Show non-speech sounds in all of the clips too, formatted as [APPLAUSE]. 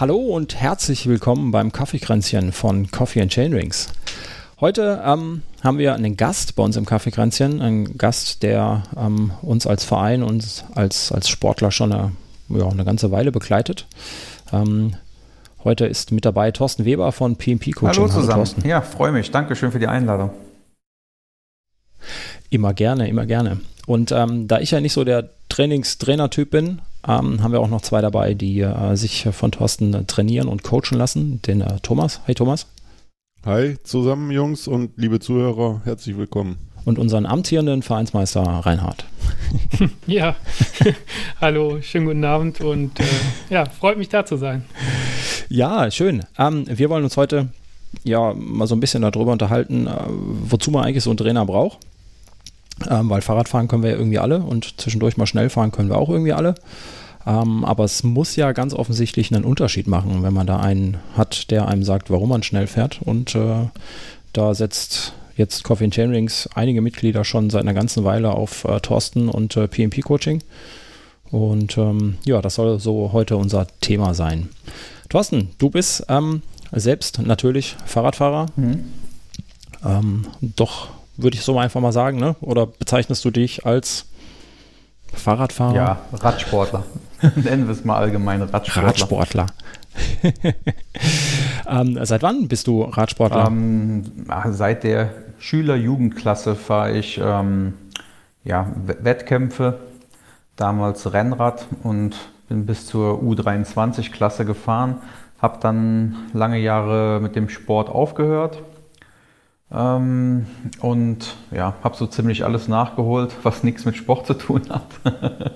Hallo und herzlich willkommen beim Kaffeekränzchen von Coffee and Chainrings. Heute ähm, haben wir einen Gast bei uns im Kaffeekränzchen, einen Gast, der ähm, uns als Verein und als, als Sportler schon eine, ja, eine ganze Weile begleitet. Ähm, heute ist mit dabei Thorsten Weber von PMP Coaching. Hallo zusammen. Hallo, ja, freue mich. Dankeschön für die Einladung. Immer gerne, immer gerne. Und ähm, da ich ja nicht so der Trainingstrainer-Typ bin, ähm, haben wir auch noch zwei dabei, die äh, sich von Thorsten äh, trainieren und coachen lassen. Den äh, Thomas. Hey Thomas. Hi zusammen, Jungs und liebe Zuhörer, herzlich willkommen. Und unseren amtierenden Vereinsmeister Reinhard. [LAUGHS] ja, [LAUGHS] hallo, schönen guten Abend und äh, ja, freut mich da zu sein. Ja, schön. Ähm, wir wollen uns heute ja mal so ein bisschen darüber unterhalten, äh, wozu man eigentlich so einen Trainer braucht. Ähm, weil Fahrradfahren können wir ja irgendwie alle und zwischendurch mal schnell fahren können wir auch irgendwie alle. Ähm, aber es muss ja ganz offensichtlich einen Unterschied machen, wenn man da einen hat, der einem sagt, warum man schnell fährt. Und äh, da setzt jetzt Coffee and Chainrings einige Mitglieder schon seit einer ganzen Weile auf äh, Thorsten und äh, PMP-Coaching. Und ähm, ja, das soll so heute unser Thema sein. Thorsten, du bist ähm, selbst natürlich Fahrradfahrer. Mhm. Ähm, doch würde ich so einfach mal sagen, ne? Oder bezeichnest du dich als Fahrradfahrer? Ja, Radsportler. [LAUGHS] Nennen wir es mal allgemein Radsportler. Radsportler. [LAUGHS] ähm, seit wann bist du Radsportler? Ähm, seit der Schüler-Jugendklasse fahre ich ähm, ja, Wettkämpfe, damals Rennrad und bin bis zur U23-Klasse gefahren. Habe dann lange Jahre mit dem Sport aufgehört ähm, und ja, habe so ziemlich alles nachgeholt, was nichts mit Sport zu tun hat. [LAUGHS]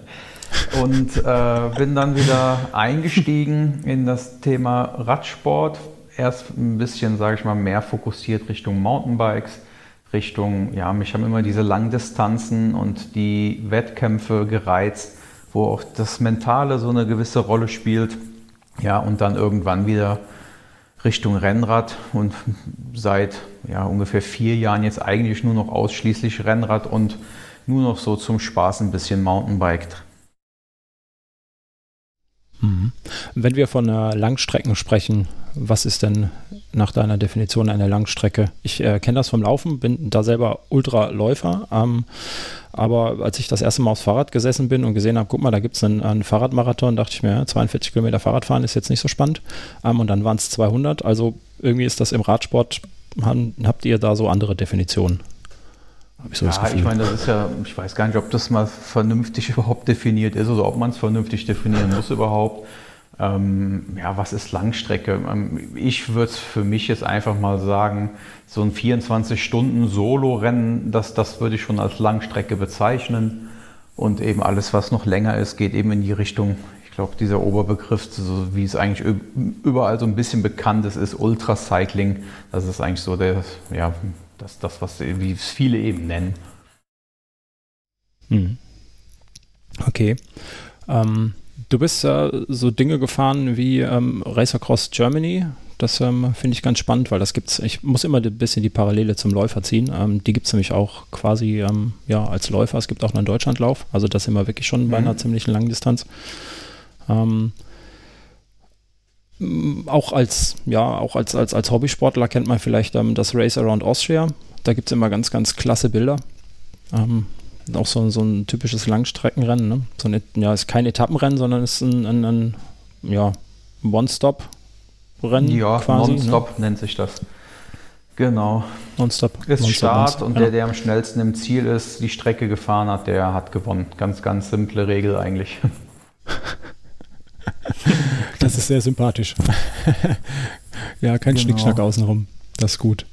und äh, bin dann wieder eingestiegen in das Thema Radsport. Erst ein bisschen, sage ich mal, mehr fokussiert Richtung Mountainbikes, Richtung, ja, mich haben immer diese Langdistanzen und die Wettkämpfe gereizt, wo auch das Mentale so eine gewisse Rolle spielt. Ja, und dann irgendwann wieder Richtung Rennrad und seit ja, ungefähr vier Jahren jetzt eigentlich nur noch ausschließlich Rennrad und nur noch so zum Spaß ein bisschen Mountainbike. Mhm. Wenn wir von äh, Langstrecken sprechen, was ist denn nach deiner Definition eine Langstrecke? Ich äh, kenne das vom Laufen, bin da selber Ultraläufer, ähm, aber als ich das erste Mal aufs Fahrrad gesessen bin und gesehen habe, guck mal, da gibt es einen, einen, Fahrradmarathon, dachte ich mir, ja, 42 Kilometer Fahrradfahren ist jetzt nicht so spannend. Ähm, und dann waren es 200. Also irgendwie ist das im Radsport, haben, habt ihr da so andere Definitionen? Ich so ja, ich meine, das ist ja, ich weiß gar nicht, ob das mal vernünftig [LAUGHS] überhaupt definiert ist oder ob man es vernünftig definieren muss überhaupt. Ähm, ja, was ist Langstrecke? Ähm, ich würde für mich jetzt einfach mal sagen, so ein 24-Stunden-Solo-Rennen, das, das würde ich schon als Langstrecke bezeichnen. Und eben alles, was noch länger ist, geht eben in die Richtung, ich glaube, dieser Oberbegriff, so wie es eigentlich überall so ein bisschen bekannt ist, ist Ultracycling. Das ist eigentlich so der, ja, das, das was wie es viele eben nennen. Hm. Okay. Ähm, Du bist äh, so Dinge gefahren wie ähm, Race Across Germany. Das ähm, finde ich ganz spannend, weil das gibt's. Ich muss immer ein bisschen die Parallele zum Läufer ziehen. Ähm, die gibt es nämlich auch quasi ähm, ja, als Läufer. Es gibt auch einen Deutschlandlauf. Also das sind wir wirklich schon mhm. bei einer ziemlichen langen Distanz. Ähm, auch als, ja, auch als, als, als Hobbysportler kennt man vielleicht ähm, das Race Around Austria. Da gibt es immer ganz, ganz klasse Bilder. Ähm, auch so, so ein typisches Langstreckenrennen. Ne? So ein, ja, ist kein Etappenrennen, sondern ist ein, ein, ein ja, One-Stop-Rennen. Ja, quasi, Non-Stop ne? nennt sich das. Genau. Non-Stop. Ist non Start und der, der am schnellsten im Ziel ist, die Strecke gefahren hat, der hat gewonnen. Ganz, ganz simple Regel eigentlich. [LAUGHS] das ist sehr sympathisch. [LAUGHS] ja, kein genau. Schnickschnack außenrum. Das ist gut.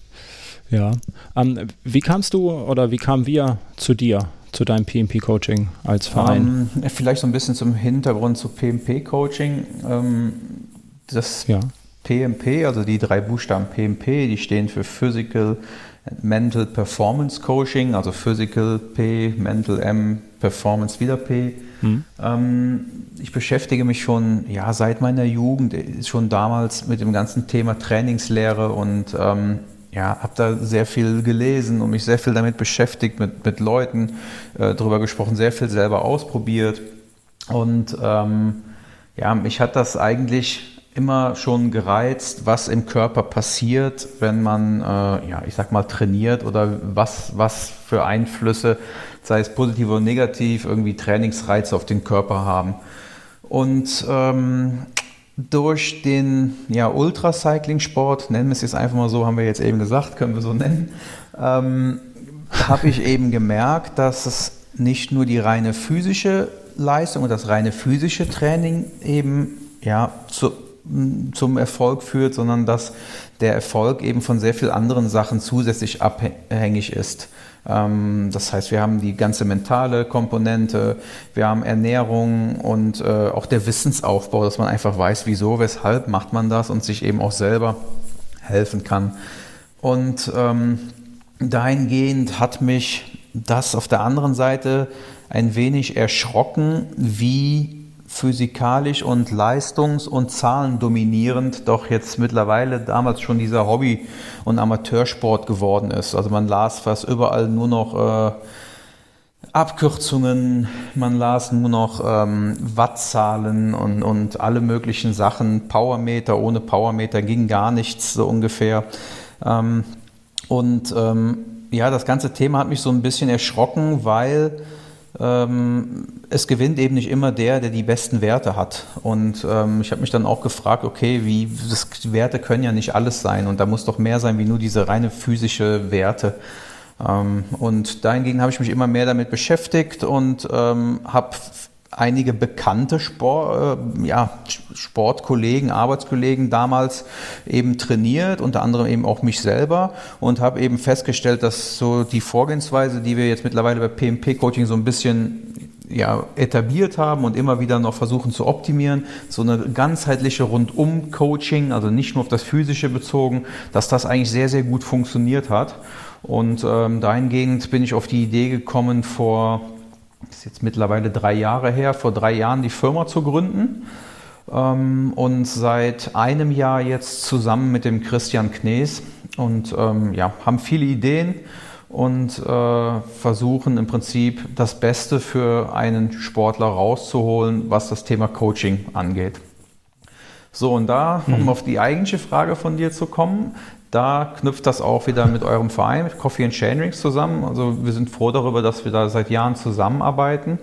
Ja. Ähm, wie kamst du oder wie kamen wir zu dir? zu deinem PMP-Coaching als Verein? Ähm, vielleicht so ein bisschen zum Hintergrund zu PMP-Coaching. Ähm, das ja. PMP, also die drei Buchstaben PMP, die stehen für Physical Mental Performance Coaching, also Physical P, Mental M, Performance wieder P. Hm. Ähm, ich beschäftige mich schon ja, seit meiner Jugend, schon damals mit dem ganzen Thema Trainingslehre und ähm, ja, habe da sehr viel gelesen und mich sehr viel damit beschäftigt, mit, mit Leuten äh, darüber gesprochen, sehr viel selber ausprobiert. Und ähm, ja, mich hat das eigentlich immer schon gereizt, was im Körper passiert, wenn man, äh, ja, ich sag mal, trainiert oder was, was für Einflüsse, sei es positiv oder negativ, irgendwie Trainingsreize auf den Körper haben. Und ähm, durch den ja, Ultracycling-Sport, nennen wir es jetzt einfach mal so, haben wir jetzt eben gesagt, können wir so nennen, ähm, habe ich eben gemerkt, dass es nicht nur die reine physische Leistung und das reine physische Training eben ja, zu, zum Erfolg führt, sondern dass der Erfolg eben von sehr vielen anderen Sachen zusätzlich abhängig ist. Ähm, das heißt, wir haben die ganze mentale Komponente, wir haben Ernährung und äh, auch der Wissensaufbau, dass man einfach weiß, wieso, weshalb macht man das und sich eben auch selber helfen kann. Und ähm, dahingehend hat mich das auf der anderen Seite ein wenig erschrocken, wie physikalisch und leistungs- und zahlendominierend doch jetzt mittlerweile damals schon dieser Hobby- und Amateursport geworden ist. Also man las fast überall nur noch äh, Abkürzungen, man las nur noch ähm, Wattzahlen und, und alle möglichen Sachen. Powermeter, ohne Powermeter ging gar nichts so ungefähr. Ähm, und ähm, ja, das ganze Thema hat mich so ein bisschen erschrocken, weil es gewinnt eben nicht immer der, der die besten Werte hat. Und ähm, ich habe mich dann auch gefragt, okay, wie das, Werte können ja nicht alles sein und da muss doch mehr sein wie nur diese reine physische Werte. Ähm, und dahingegen habe ich mich immer mehr damit beschäftigt und ähm, habe einige bekannte Sport, äh, ja, Sportkollegen, Arbeitskollegen damals eben trainiert, unter anderem eben auch mich selber und habe eben festgestellt, dass so die Vorgehensweise, die wir jetzt mittlerweile bei PMP-Coaching so ein bisschen ja, etabliert haben und immer wieder noch versuchen zu optimieren, so eine ganzheitliche Rundum-Coaching, also nicht nur auf das Physische bezogen, dass das eigentlich sehr, sehr gut funktioniert hat. Und ähm, dahingehend bin ich auf die Idee gekommen, vor ist jetzt mittlerweile drei Jahre her, vor drei Jahren die Firma zu gründen. Ähm, und seit einem Jahr jetzt zusammen mit dem Christian Knees und ähm, ja, haben viele Ideen und äh, versuchen im Prinzip das Beste für einen Sportler rauszuholen, was das Thema Coaching angeht. So, und da, um mhm. auf die eigentliche Frage von dir zu kommen, da knüpft das auch wieder mit eurem Verein, mit Coffee and Chain Rings zusammen. Also wir sind froh darüber, dass wir da seit Jahren zusammenarbeiten.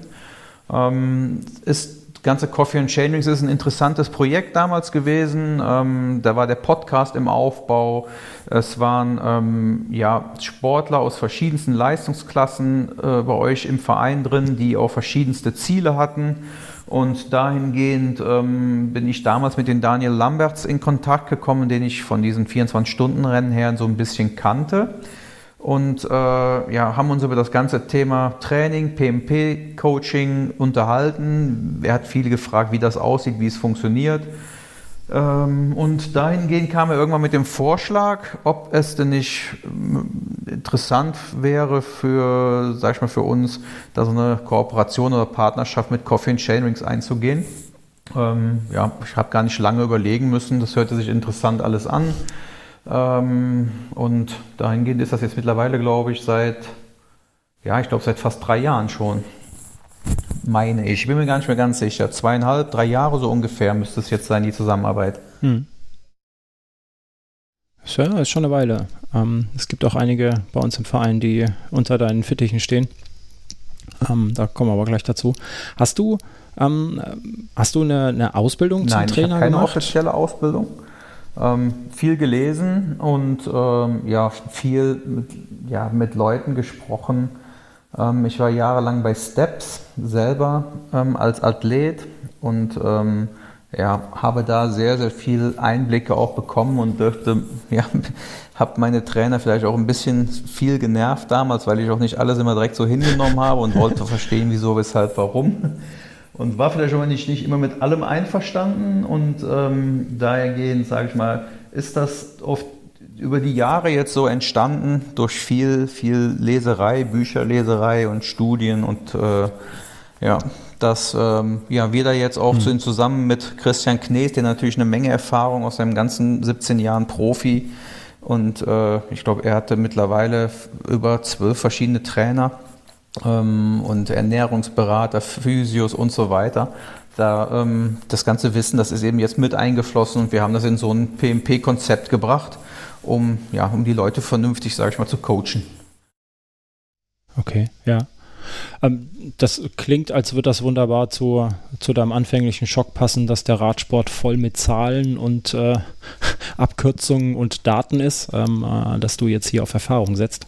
Ähm, ist ganze Coffee and Chain Rings ist ein interessantes Projekt damals gewesen. Ähm, da war der Podcast im Aufbau. Es waren ähm, ja, Sportler aus verschiedensten Leistungsklassen äh, bei euch im Verein drin, die auch verschiedenste Ziele hatten. Und dahingehend ähm, bin ich damals mit den Daniel Lamberts in Kontakt gekommen, den ich von diesen 24-Stunden-Rennen her so ein bisschen kannte. Und äh, ja, haben uns über das ganze Thema Training, PMP-Coaching unterhalten. Er hat viele gefragt, wie das aussieht, wie es funktioniert. Ähm, und dahingehend kam er irgendwann mit dem Vorschlag, ob es denn nicht äh, interessant wäre für, sag ich mal, für uns, da so eine Kooperation oder Partnerschaft mit Coffee and Chainrings einzugehen. Ähm, ja, ich habe gar nicht lange überlegen müssen, das hörte sich interessant alles an. Ähm, und dahingehend ist das jetzt mittlerweile, glaube ich, seit, ja, ich glaube seit fast drei Jahren schon meine ich. Ich bin mir gar nicht mehr ganz sicher. Zweieinhalb, drei Jahre so ungefähr müsste es jetzt sein, die Zusammenarbeit. Hm. Ja, ist schon eine Weile. Ähm, es gibt auch einige bei uns im Verein, die unter deinen Fittichen stehen. Ähm, da kommen wir aber gleich dazu. Hast du, ähm, hast du eine, eine Ausbildung Nein, zum Trainer ich keine gemacht? offizielle Ausbildung. Ähm, viel gelesen und ähm, ja, viel mit, ja, mit Leuten gesprochen, ähm, ich war jahrelang bei Steps selber ähm, als Athlet und ähm, ja, habe da sehr, sehr viel Einblicke auch bekommen und dürfte, [LAUGHS] ja, habe meine Trainer vielleicht auch ein bisschen viel genervt damals, weil ich auch nicht alles immer direkt so hingenommen habe und wollte [LAUGHS] verstehen, wieso, weshalb, warum. Und war vielleicht auch nicht, nicht immer mit allem einverstanden und ähm, dahergehend, sage ich mal, ist das oft über die Jahre jetzt so entstanden durch viel, viel Leserei, Bücherleserei und Studien und äh, ja, dass ähm, ja, wir da jetzt auch mhm. sind zusammen mit Christian Knees, der natürlich eine Menge Erfahrung aus seinem ganzen 17 Jahren Profi und äh, ich glaube, er hatte mittlerweile über zwölf verschiedene Trainer ähm, und Ernährungsberater, Physios und so weiter da ähm, das ganze Wissen, das ist eben jetzt mit eingeflossen und wir haben das in so ein PMP-Konzept gebracht, um, ja, um die Leute vernünftig, sage ich mal, zu coachen. Okay, ja. Ähm, das klingt, als würde das wunderbar zu, zu deinem anfänglichen Schock passen, dass der Radsport voll mit Zahlen und äh, [LAUGHS] Abkürzungen und Daten ist, ähm, äh, dass du jetzt hier auf Erfahrung setzt.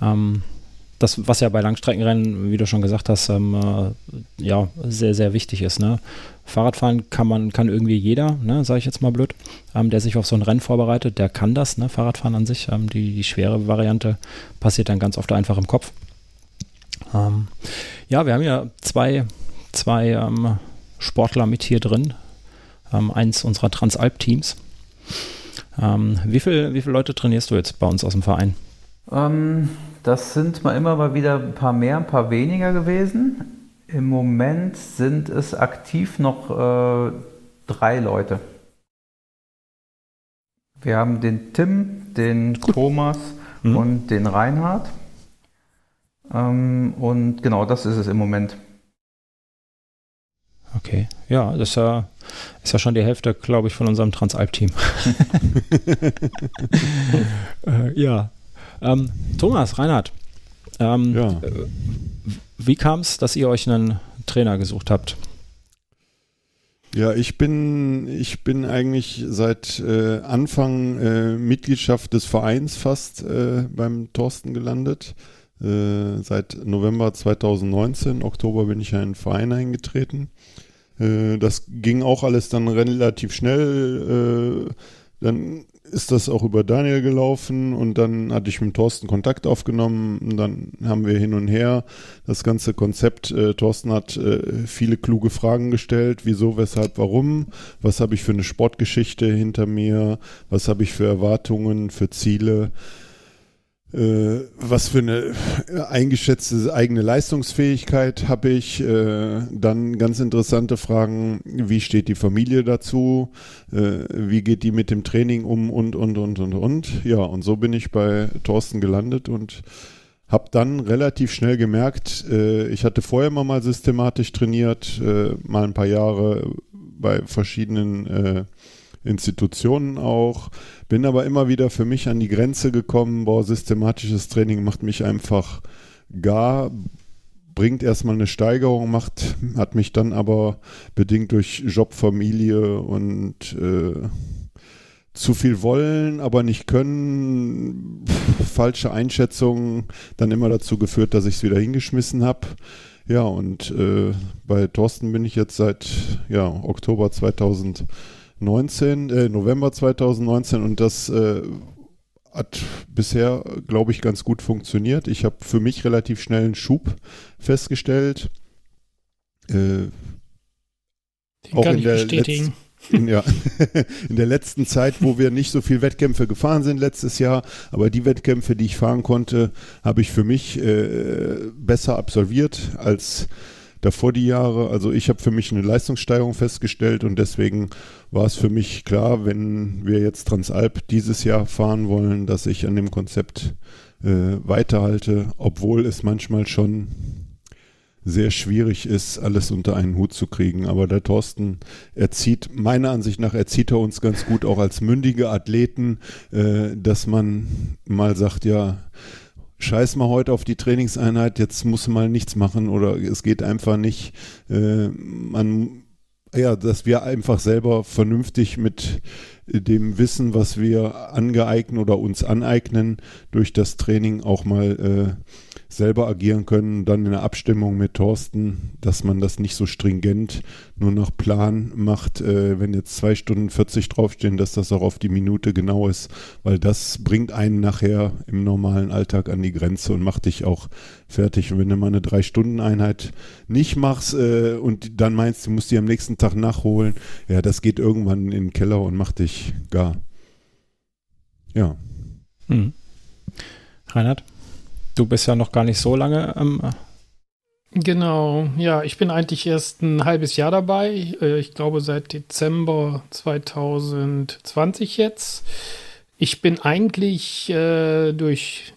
Ähm, das, was ja bei Langstreckenrennen, wie du schon gesagt hast, ähm, äh, ja, sehr, sehr wichtig ist. Ne? Fahrradfahren kann man, kann irgendwie jeder, ne, sage ich jetzt mal blöd, ähm, der sich auf so ein Rennen vorbereitet, der kann das, ne? Fahrradfahren an sich. Ähm, die, die schwere Variante passiert dann ganz oft einfach im Kopf. Ähm, ja, wir haben ja zwei, zwei ähm, Sportler mit hier drin. Ähm, eins unserer Transalp-Teams. Ähm, wie, viel, wie viele Leute trainierst du jetzt bei uns aus dem Verein? Das sind mal immer mal wieder ein paar mehr, ein paar weniger gewesen. Im Moment sind es aktiv noch äh, drei Leute. Wir haben den Tim, den Gut. Thomas mhm. und den Reinhard. Ähm, und genau das ist es im Moment. Okay, ja, das ist ja, ist ja schon die Hälfte, glaube ich, von unserem Transalp-Team. [LAUGHS] [LAUGHS] äh, ja. Ähm, Thomas, Reinhard, ähm, ja. Wie kam es, dass ihr euch einen Trainer gesucht habt? Ja, ich bin, ich bin eigentlich seit äh, Anfang äh, Mitgliedschaft des Vereins fast äh, beim Thorsten gelandet. Äh, seit November 2019, Oktober bin ich in den Verein eingetreten. Äh, das ging auch alles dann relativ schnell. Äh, dann ist das auch über Daniel gelaufen und dann hatte ich mit Thorsten Kontakt aufgenommen. Und dann haben wir hin und her das ganze Konzept. Äh, Thorsten hat äh, viele kluge Fragen gestellt. Wieso, weshalb, warum? Was habe ich für eine Sportgeschichte hinter mir? Was habe ich für Erwartungen, für Ziele? Äh, was für eine eingeschätzte eigene Leistungsfähigkeit habe ich. Äh, dann ganz interessante Fragen, wie steht die Familie dazu, äh, wie geht die mit dem Training um und, und, und, und, und. Ja, und so bin ich bei Thorsten gelandet und habe dann relativ schnell gemerkt, äh, ich hatte vorher mal, mal systematisch trainiert, äh, mal ein paar Jahre bei verschiedenen äh, Institutionen auch. Bin aber immer wieder für mich an die Grenze gekommen. Boah, systematisches Training macht mich einfach gar, bringt erstmal eine Steigerung, macht, hat mich dann aber bedingt durch Job, Familie und äh, zu viel wollen, aber nicht können, falsche Einschätzungen dann immer dazu geführt, dass ich es wieder hingeschmissen habe. Ja, und äh, bei Thorsten bin ich jetzt seit ja, Oktober 2000 19, äh, November 2019 und das äh, hat bisher, glaube ich, ganz gut funktioniert. Ich habe für mich relativ schnell einen Schub festgestellt. Äh, auch in der bestätigen. In, ja, [LAUGHS] in der letzten Zeit, wo wir nicht so viel Wettkämpfe gefahren sind letztes Jahr, aber die Wettkämpfe, die ich fahren konnte, habe ich für mich äh, besser absolviert als davor die Jahre. Also ich habe für mich eine Leistungssteigerung festgestellt und deswegen war es für mich klar, wenn wir jetzt Transalp dieses Jahr fahren wollen, dass ich an dem Konzept äh, weiterhalte, obwohl es manchmal schon sehr schwierig ist, alles unter einen Hut zu kriegen. Aber der Thorsten erzieht, meiner Ansicht nach, erzieht er uns ganz gut auch als mündige Athleten, äh, dass man mal sagt, ja, scheiß mal heute auf die Trainingseinheit, jetzt muss man nichts machen oder es geht einfach nicht. Äh, man, ja, dass wir einfach selber vernünftig mit dem Wissen, was wir angeeignen oder uns aneignen, durch das Training auch mal äh, selber agieren können, dann in der Abstimmung mit Thorsten, dass man das nicht so stringent nur nach Plan macht, äh, wenn jetzt zwei Stunden 40 draufstehen, dass das auch auf die Minute genau ist, weil das bringt einen nachher im normalen Alltag an die Grenze und macht dich auch fertig. Und wenn du mal eine Drei-Stunden-Einheit nicht machst äh, und dann meinst, du musst die am nächsten Tag nachholen, ja, das geht irgendwann in den Keller und macht dich gar. Ja. Mhm. Reinhard? Du bist ja noch gar nicht so lange. Ähm genau, ja, ich bin eigentlich erst ein halbes Jahr dabei. Äh, ich glaube seit Dezember 2020 jetzt. Ich bin eigentlich äh, durch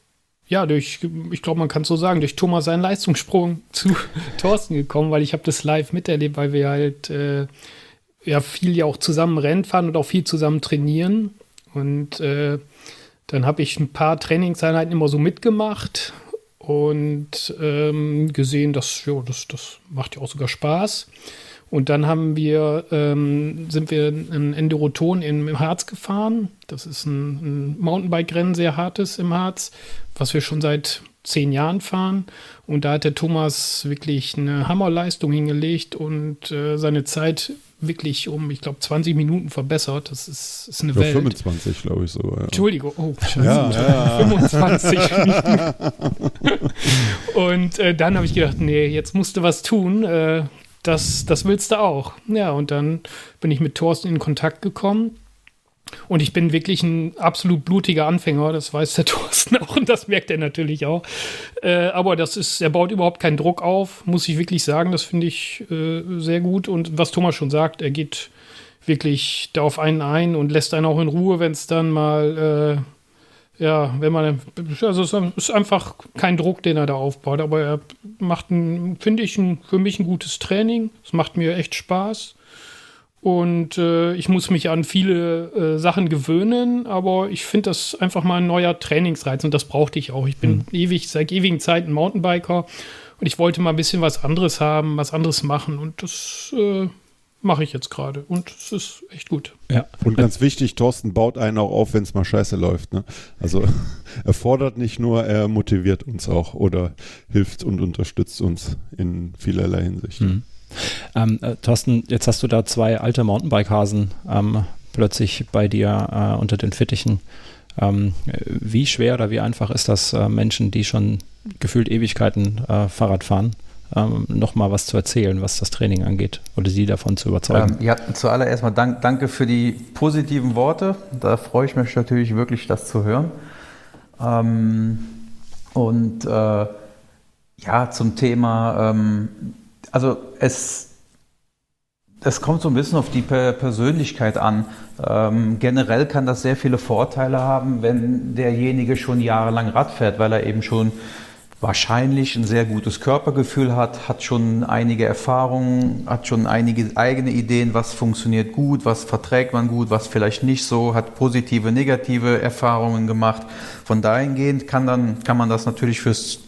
ja, durch, ich glaube, man kann es so sagen, durch Thomas seinen Leistungssprung [LAUGHS] zu Thorsten gekommen, weil ich habe das live miterlebt, weil wir halt äh, ja viel ja auch zusammen Rennen fahren und auch viel zusammen trainieren. Und äh, dann habe ich ein paar Trainingseinheiten immer so mitgemacht und ähm, gesehen, dass ja, das, das macht ja auch sogar Spaß. Und dann haben wir, ähm, sind wir in Enduroton im Harz gefahren. Das ist ein, ein Mountainbike-Rennen, sehr hartes im Harz, was wir schon seit zehn Jahren fahren. Und da hat der Thomas wirklich eine Hammerleistung hingelegt und äh, seine Zeit wirklich um, ich glaube, 20 Minuten verbessert. Das ist, ist eine ja, Welt. 25, glaube ich sogar. Ja. Entschuldigung, oh, scheiße. Ja, ja. 25 Minuten. [LAUGHS] und äh, dann habe ich gedacht, nee, jetzt musst du was tun. Äh, das, das willst du auch. Ja, und dann bin ich mit Thorsten in Kontakt gekommen. Und ich bin wirklich ein absolut blutiger Anfänger, das weiß der [LAUGHS] Thorsten auch und das merkt er natürlich auch. Äh, aber das ist, er baut überhaupt keinen Druck auf, muss ich wirklich sagen. Das finde ich äh, sehr gut. Und was Thomas schon sagt, er geht wirklich da auf einen ein und lässt einen auch in Ruhe, wenn es dann mal äh, ja, wenn man, also es ist einfach kein Druck, den er da aufbaut, aber er macht, finde ich, ein, für mich ein gutes Training. Es macht mir echt Spaß. Und äh, ich muss mich an viele äh, Sachen gewöhnen, aber ich finde das einfach mal ein neuer Trainingsreiz und das brauchte ich auch. Ich bin mhm. ewig, seit ewigen Zeiten Mountainbiker und ich wollte mal ein bisschen was anderes haben, was anderes machen und das äh, mache ich jetzt gerade und es ist echt gut. Ja. Und ganz wichtig, Thorsten baut einen auch auf, wenn es mal scheiße läuft. Ne? Also [LAUGHS] er fordert nicht nur, er motiviert uns auch oder hilft und unterstützt uns in vielerlei Hinsicht. Mhm. Ähm, äh, Thorsten, jetzt hast du da zwei alte Mountainbike-Hasen ähm, plötzlich bei dir äh, unter den Fittichen. Ähm, wie schwer oder wie einfach ist das, äh, Menschen, die schon gefühlt Ewigkeiten äh, Fahrrad fahren, ähm, nochmal was zu erzählen, was das Training angeht oder sie davon zu überzeugen. Ähm, ja, zuallererst mal dank, danke für die positiven Worte. Da freue ich mich natürlich wirklich, das zu hören. Ähm, und äh, ja, zum Thema, ähm, also es, es kommt so ein bisschen auf die Persönlichkeit an. Ähm, generell kann das sehr viele Vorteile haben, wenn derjenige schon jahrelang Rad fährt, weil er eben schon wahrscheinlich ein sehr gutes Körpergefühl hat, hat schon einige Erfahrungen, hat schon einige eigene Ideen, was funktioniert gut, was verträgt man gut, was vielleicht nicht so, hat positive, negative Erfahrungen gemacht. Von dahingehend kann, dann, kann man das natürlich fürs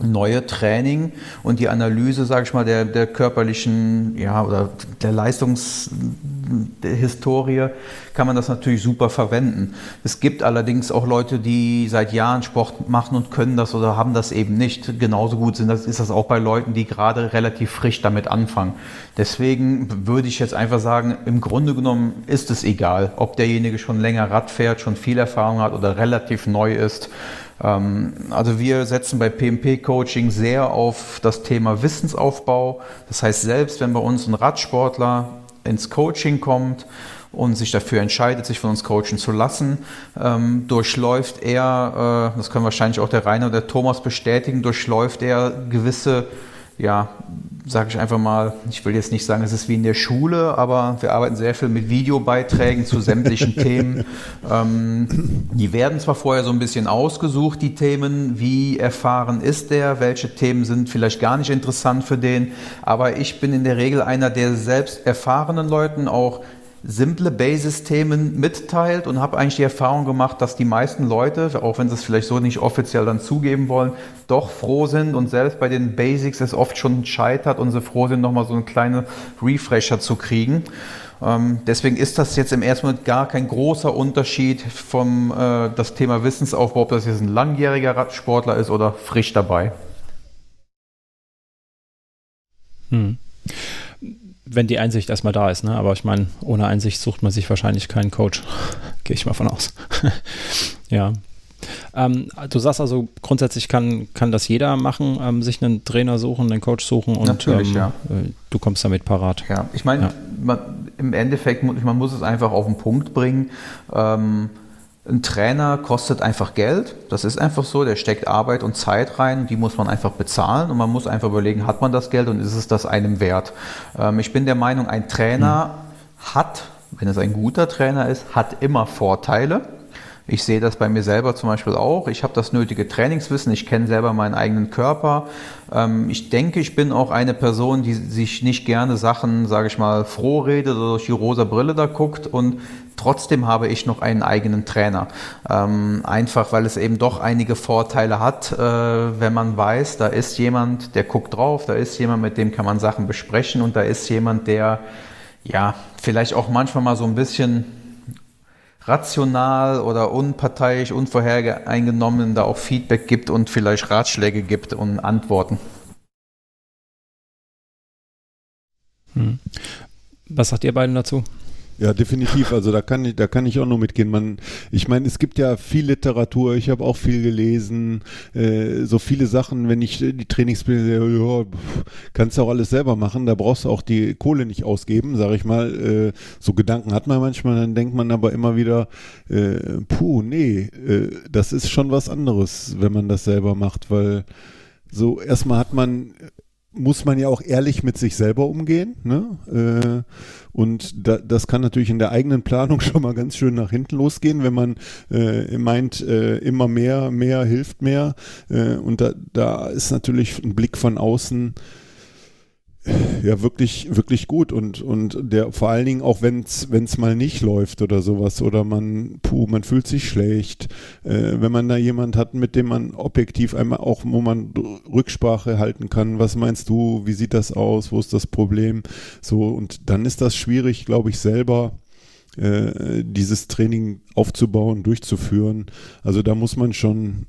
neue Training und die Analyse, sage ich mal, der, der körperlichen, ja, oder der Leistungshistorie kann man das natürlich super verwenden. Es gibt allerdings auch Leute, die seit Jahren Sport machen und können das oder haben das eben nicht. Genauso gut sind das, ist das auch bei Leuten, die gerade relativ frisch damit anfangen. Deswegen würde ich jetzt einfach sagen, im Grunde genommen ist es egal, ob derjenige schon länger Rad fährt, schon viel Erfahrung hat oder relativ neu ist. Ähm, also wir setzen bei PMP-Coaching sehr auf das Thema Wissensaufbau. Das heißt, selbst wenn bei uns ein Radsportler ins Coaching kommt und sich dafür entscheidet, sich von uns coachen zu lassen, ähm, durchläuft er, äh, das können wahrscheinlich auch der Rainer oder der Thomas bestätigen, durchläuft er gewisse ja, sage ich einfach mal, ich will jetzt nicht sagen, es ist wie in der Schule, aber wir arbeiten sehr viel mit Videobeiträgen zu sämtlichen [LAUGHS] Themen. Ähm, die werden zwar vorher so ein bisschen ausgesucht, die Themen, wie erfahren ist der, welche Themen sind vielleicht gar nicht interessant für den, aber ich bin in der Regel einer der selbst erfahrenen Leuten auch simple Basis-Themen mitteilt und habe eigentlich die Erfahrung gemacht, dass die meisten Leute, auch wenn sie es vielleicht so nicht offiziell dann zugeben wollen, doch froh sind und selbst bei den Basics es oft schon scheitert und sie froh sind, nochmal so einen kleinen Refresher zu kriegen. Ähm, deswegen ist das jetzt im ersten Moment gar kein großer Unterschied vom äh, das Thema Wissensaufbau, ob das jetzt ein langjähriger Radsportler ist oder frisch dabei. Hm wenn die Einsicht erstmal da ist, ne? Aber ich meine, ohne Einsicht sucht man sich wahrscheinlich keinen Coach. [LAUGHS] Gehe ich mal von aus. [LAUGHS] ja. Ähm, du sagst also, grundsätzlich kann, kann das jeder machen, ähm, sich einen Trainer suchen, einen Coach suchen und Natürlich, ähm, ja. Äh, du kommst damit parat. Ja, ich meine, ja. im Endeffekt, man muss es einfach auf den Punkt bringen. Ähm, ein Trainer kostet einfach Geld. Das ist einfach so. Der steckt Arbeit und Zeit rein. Die muss man einfach bezahlen. Und man muss einfach überlegen, hat man das Geld und ist es das einem wert? Ähm, ich bin der Meinung, ein Trainer mhm. hat, wenn es ein guter Trainer ist, hat immer Vorteile. Ich sehe das bei mir selber zum Beispiel auch. Ich habe das nötige Trainingswissen, ich kenne selber meinen eigenen Körper. Ähm, ich denke, ich bin auch eine Person, die sich nicht gerne Sachen, sage ich mal, froh redet oder durch die rosa Brille da guckt und trotzdem habe ich noch einen eigenen Trainer. Ähm, einfach weil es eben doch einige Vorteile hat, äh, wenn man weiß, da ist jemand, der guckt drauf, da ist jemand, mit dem kann man Sachen besprechen und da ist jemand, der ja vielleicht auch manchmal mal so ein bisschen rational oder unparteiisch, unvorhereingenommen da auch Feedback gibt und vielleicht Ratschläge gibt und Antworten. Hm. Was sagt ihr beiden dazu? Ja, definitiv. Also da kann ich, da kann ich auch nur mitgehen. Man, ich meine, es gibt ja viel Literatur. Ich habe auch viel gelesen. Äh, so viele Sachen, wenn ich die Trainingspläne sehe, ja, kannst du auch alles selber machen. Da brauchst du auch die Kohle nicht ausgeben, sage ich mal. Äh, so Gedanken hat man manchmal. Dann denkt man aber immer wieder, äh, puh, nee, äh, das ist schon was anderes, wenn man das selber macht, weil so erstmal hat man muss man ja auch ehrlich mit sich selber umgehen. Ne? Äh, und da, das kann natürlich in der eigenen Planung [LAUGHS] schon mal ganz schön nach hinten losgehen, wenn man äh, meint, äh, immer mehr, mehr hilft mehr. Äh, und da, da ist natürlich ein Blick von außen ja wirklich wirklich gut. Und und der vor allen Dingen auch wenn es mal nicht läuft oder sowas oder man puh man fühlt sich schlecht. Äh, wenn man da jemand hat mit dem man objektiv einmal auch wo man Rücksprache halten kann was meinst du wie sieht das aus wo ist das Problem? So und dann ist das schwierig glaube ich selber äh, dieses Training aufzubauen durchzuführen. Also da muss man schon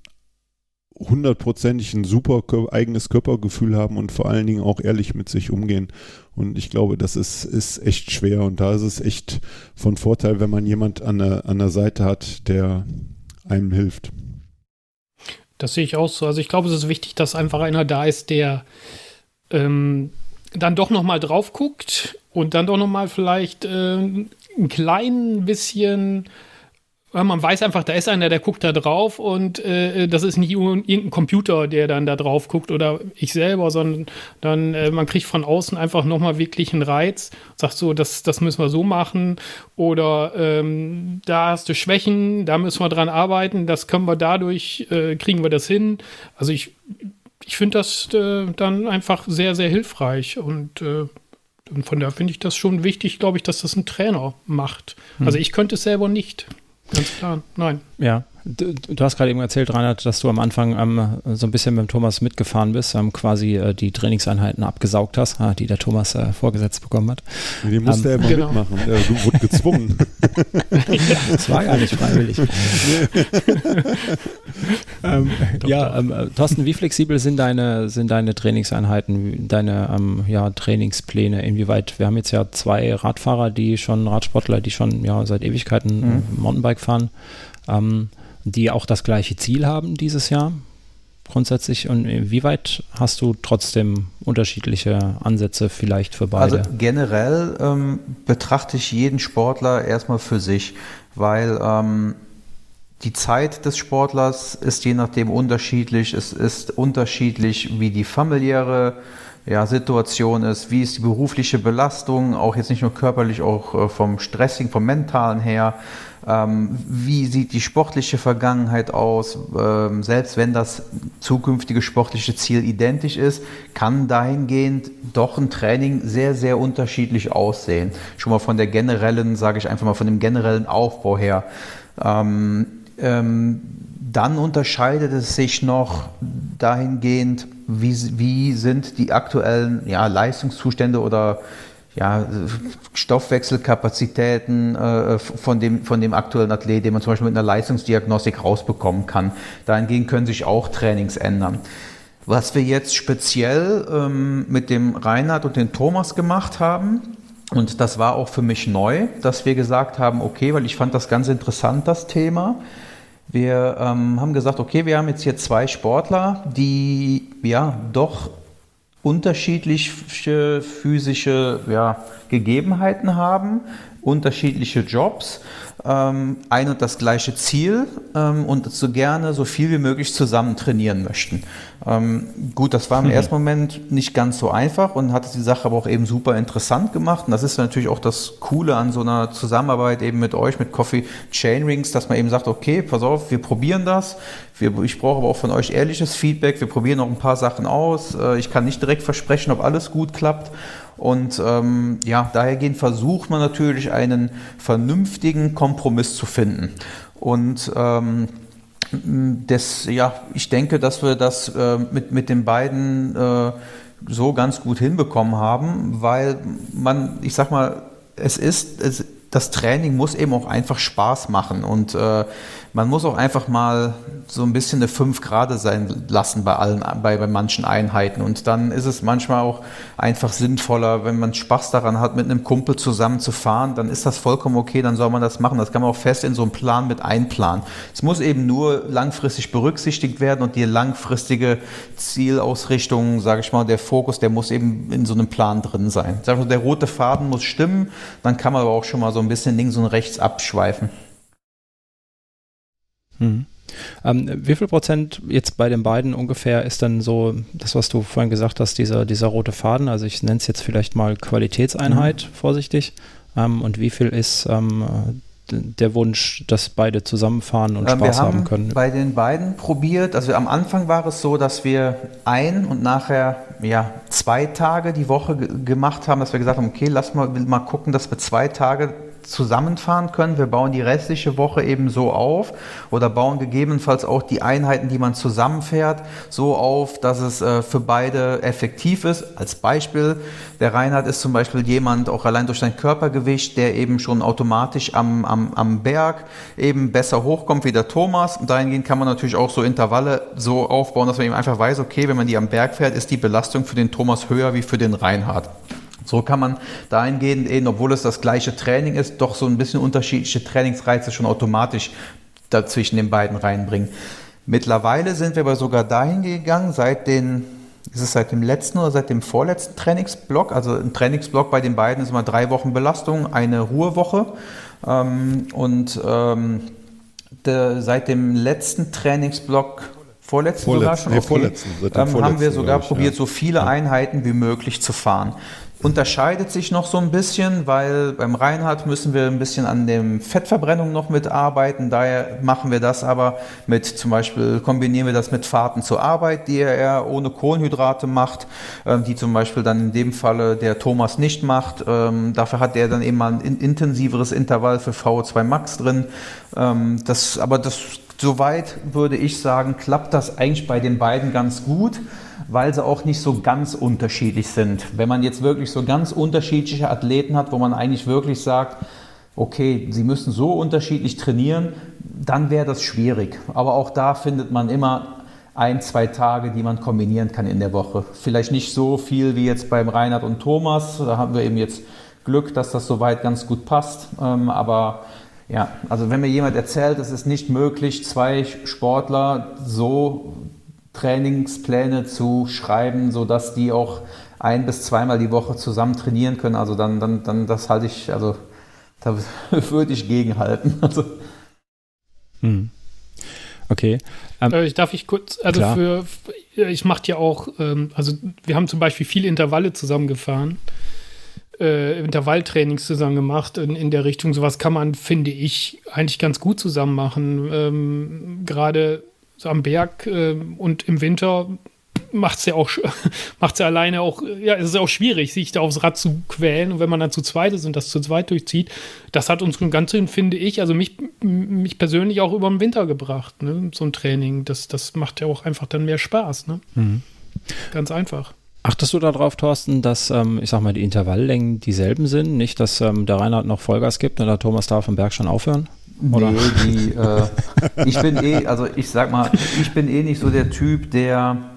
hundertprozentig ein super eigenes Körpergefühl haben und vor allen Dingen auch ehrlich mit sich umgehen. Und ich glaube, das ist, ist echt schwer. Und da ist es echt von Vorteil, wenn man jemand an der, an der Seite hat, der einem hilft. Das sehe ich auch so. Also ich glaube, es ist wichtig, dass einfach einer da ist, der ähm, dann doch noch mal drauf guckt und dann doch noch mal vielleicht äh, ein klein bisschen man weiß einfach, da ist einer, der guckt da drauf und äh, das ist nicht irgendein Computer, der dann da drauf guckt oder ich selber, sondern dann äh, man kriegt von außen einfach nochmal wirklich einen Reiz, sagt so, das, das müssen wir so machen oder ähm, da hast du Schwächen, da müssen wir dran arbeiten, das können wir dadurch, äh, kriegen wir das hin. Also ich, ich finde das äh, dann einfach sehr, sehr hilfreich und äh, und von daher finde ich das schon wichtig, glaube ich, dass das ein Trainer macht. Hm. Also ich könnte es selber nicht. Ganz klar, nein. Ja, Du, du, hast gerade eben erzählt, Reinhard, dass du am Anfang ähm, so ein bisschen mit dem Thomas mitgefahren bist, ähm, quasi äh, die Trainingseinheiten abgesaugt hast, äh, die der Thomas äh, vorgesetzt bekommen hat. Die musste ähm, er immer genau. mitmachen. Er wurde gezwungen. [LAUGHS] das war gar nicht freiwillig. [LAUGHS] ähm, ja, ähm, äh, Thorsten, wie flexibel sind deine, sind deine Trainingseinheiten, deine ähm, ja, Trainingspläne? Inwieweit? Wir haben jetzt ja zwei Radfahrer, die schon Radsportler, die schon ja, seit Ewigkeiten mhm. Mountainbike fahren. Die auch das gleiche Ziel haben dieses Jahr grundsätzlich und inwieweit hast du trotzdem unterschiedliche Ansätze vielleicht für beide? Also generell ähm, betrachte ich jeden Sportler erstmal für sich, weil ähm, die Zeit des Sportlers ist je nachdem unterschiedlich. Es ist unterschiedlich, wie die familiäre ja, Situation ist, wie ist die berufliche Belastung, auch jetzt nicht nur körperlich, auch äh, vom Stressing, vom Mentalen her. Ähm, wie sieht die sportliche Vergangenheit aus? Ähm, selbst wenn das zukünftige sportliche Ziel identisch ist, kann dahingehend doch ein Training sehr, sehr unterschiedlich aussehen. Schon mal von der generellen, sage ich einfach mal, von dem generellen Aufbau her. Ähm, ähm dann unterscheidet es sich noch dahingehend, wie, wie sind die aktuellen ja, Leistungszustände oder ja, Stoffwechselkapazitäten äh, von, dem, von dem aktuellen Athlet, den man zum Beispiel mit einer Leistungsdiagnostik rausbekommen kann. Dahingehend können sich auch Trainings ändern. Was wir jetzt speziell ähm, mit dem Reinhard und dem Thomas gemacht haben, und das war auch für mich neu, dass wir gesagt haben, okay, weil ich fand das ganz interessant, das Thema. Wir ähm, haben gesagt, okay, wir haben jetzt hier zwei Sportler, die ja doch unterschiedliche physische ja, Gegebenheiten haben, unterschiedliche Jobs ähm, ein und das gleiche Ziel ähm, und so gerne so viel wie möglich zusammen trainieren möchten. Ähm, gut, das war im mhm. ersten Moment nicht ganz so einfach und hat die Sache aber auch eben super interessant gemacht. Und das ist natürlich auch das Coole an so einer Zusammenarbeit eben mit euch, mit Coffee Chain Rings, dass man eben sagt, okay, pass auf, wir probieren das. Wir, ich brauche aber auch von euch ehrliches Feedback. Wir probieren noch ein paar Sachen aus. Äh, ich kann nicht direkt versprechen, ob alles gut klappt. Und ähm, ja, dahergehend versucht man natürlich einen vernünftigen Kompromiss zu finden. Und ähm, das, ja, ich denke, dass wir das äh, mit, mit den beiden äh, so ganz gut hinbekommen haben, weil man, ich sag mal, es ist, es, das Training muss eben auch einfach Spaß machen und äh, man muss auch einfach mal so ein bisschen eine 5 Grad sein lassen bei allen, bei, bei manchen Einheiten. Und dann ist es manchmal auch einfach sinnvoller, wenn man Spaß daran hat, mit einem Kumpel zusammen zu fahren, dann ist das vollkommen okay, dann soll man das machen. Das kann man auch fest in so einen Plan mit einplanen. Es muss eben nur langfristig berücksichtigt werden und die langfristige Zielausrichtung, sage ich mal, der Fokus, der muss eben in so einem Plan drin sein. Der rote Faden muss stimmen, dann kann man aber auch schon mal so ein bisschen links und rechts abschweifen. Mhm. Ähm, wie viel Prozent jetzt bei den beiden ungefähr ist dann so, das, was du vorhin gesagt hast, dieser, dieser rote Faden, also ich nenne es jetzt vielleicht mal Qualitätseinheit, mhm. vorsichtig, ähm, und wie viel ist ähm, der Wunsch, dass beide zusammenfahren und ähm, Spaß haben, haben können? Bei den beiden probiert, also am Anfang war es so, dass wir ein und nachher ja, zwei Tage die Woche gemacht haben, dass wir gesagt haben, okay, lass mal, mal gucken, dass wir zwei Tage zusammenfahren können. Wir bauen die restliche Woche eben so auf oder bauen gegebenenfalls auch die Einheiten, die man zusammenfährt, so auf, dass es äh, für beide effektiv ist. Als Beispiel, der Reinhard ist zum Beispiel jemand, auch allein durch sein Körpergewicht, der eben schon automatisch am, am, am Berg eben besser hochkommt wie der Thomas. Und dahingehend kann man natürlich auch so Intervalle so aufbauen, dass man eben einfach weiß, okay, wenn man die am Berg fährt, ist die Belastung für den Thomas höher wie für den Reinhard. So kann man dahingehend eben, obwohl es das gleiche Training ist, doch so ein bisschen unterschiedliche Trainingsreize schon automatisch dazwischen den beiden reinbringen. Mittlerweile sind wir aber sogar dahin gegangen, seit den, ist es seit dem letzten oder seit dem vorletzten Trainingsblock, also ein Trainingsblock bei den beiden ist immer drei Wochen Belastung, eine Ruhewoche. Ähm, und ähm, de, seit dem letzten Trainingsblock Vorletzten Vorletz, sogar schon? Nee, okay. vorletzten, ähm, haben wir sogar probiert, ja. so viele Einheiten wie möglich zu fahren unterscheidet sich noch so ein bisschen, weil beim Reinhard müssen wir ein bisschen an dem Fettverbrennung noch mitarbeiten. Daher machen wir das aber mit zum Beispiel kombinieren wir das mit Fahrten zur Arbeit, die er ohne Kohlenhydrate macht, ähm, die zum Beispiel dann in dem Falle der Thomas nicht macht. Ähm, dafür hat er dann eben mal ein intensiveres Intervall für VO2 Max drin. Ähm, das, aber das soweit würde ich sagen, klappt das eigentlich bei den beiden ganz gut weil sie auch nicht so ganz unterschiedlich sind. Wenn man jetzt wirklich so ganz unterschiedliche Athleten hat, wo man eigentlich wirklich sagt, okay, sie müssen so unterschiedlich trainieren, dann wäre das schwierig. Aber auch da findet man immer ein, zwei Tage, die man kombinieren kann in der Woche. Vielleicht nicht so viel wie jetzt beim Reinhard und Thomas. Da haben wir eben jetzt Glück, dass das soweit ganz gut passt. Ähm, aber ja, also wenn mir jemand erzählt, es ist nicht möglich, zwei Sportler so Trainingspläne zu schreiben, sodass die auch ein bis zweimal die Woche zusammen trainieren können. Also dann, dann, dann das halte ich, also da [LAUGHS] würde ich gegenhalten. [LAUGHS] Also. Hm. Okay. Ähm, äh, darf ich kurz, also klar. für, ich mache ja auch, ähm, also wir haben zum Beispiel viele Intervalle zusammengefahren, äh, Intervalltrainings zusammen gemacht in, in der Richtung. Sowas kann man, finde ich, eigentlich ganz gut zusammen machen. Ähm, Gerade so am Berg äh, und im Winter macht es ja auch [LAUGHS] macht's ja alleine auch, ja, es ist auch schwierig, sich da aufs Rad zu quälen. Und wenn man dann zu zweit ist und das zu zweit durchzieht, das hat uns ganz finde ich, also mich, mich persönlich auch über den Winter gebracht, ne? so ein Training. Das, das macht ja auch einfach dann mehr Spaß. Ne? Mhm. Ganz einfach. Achtest du darauf, Thorsten, dass, ähm, ich sag mal, die Intervalllängen dieselben sind? Nicht, dass ähm, der Reinhard noch Vollgas gibt und der Thomas darf am Berg schon aufhören? Oder? Nee, die, äh, ich bin eh, also ich sag mal, ich bin eh nicht so der Typ, der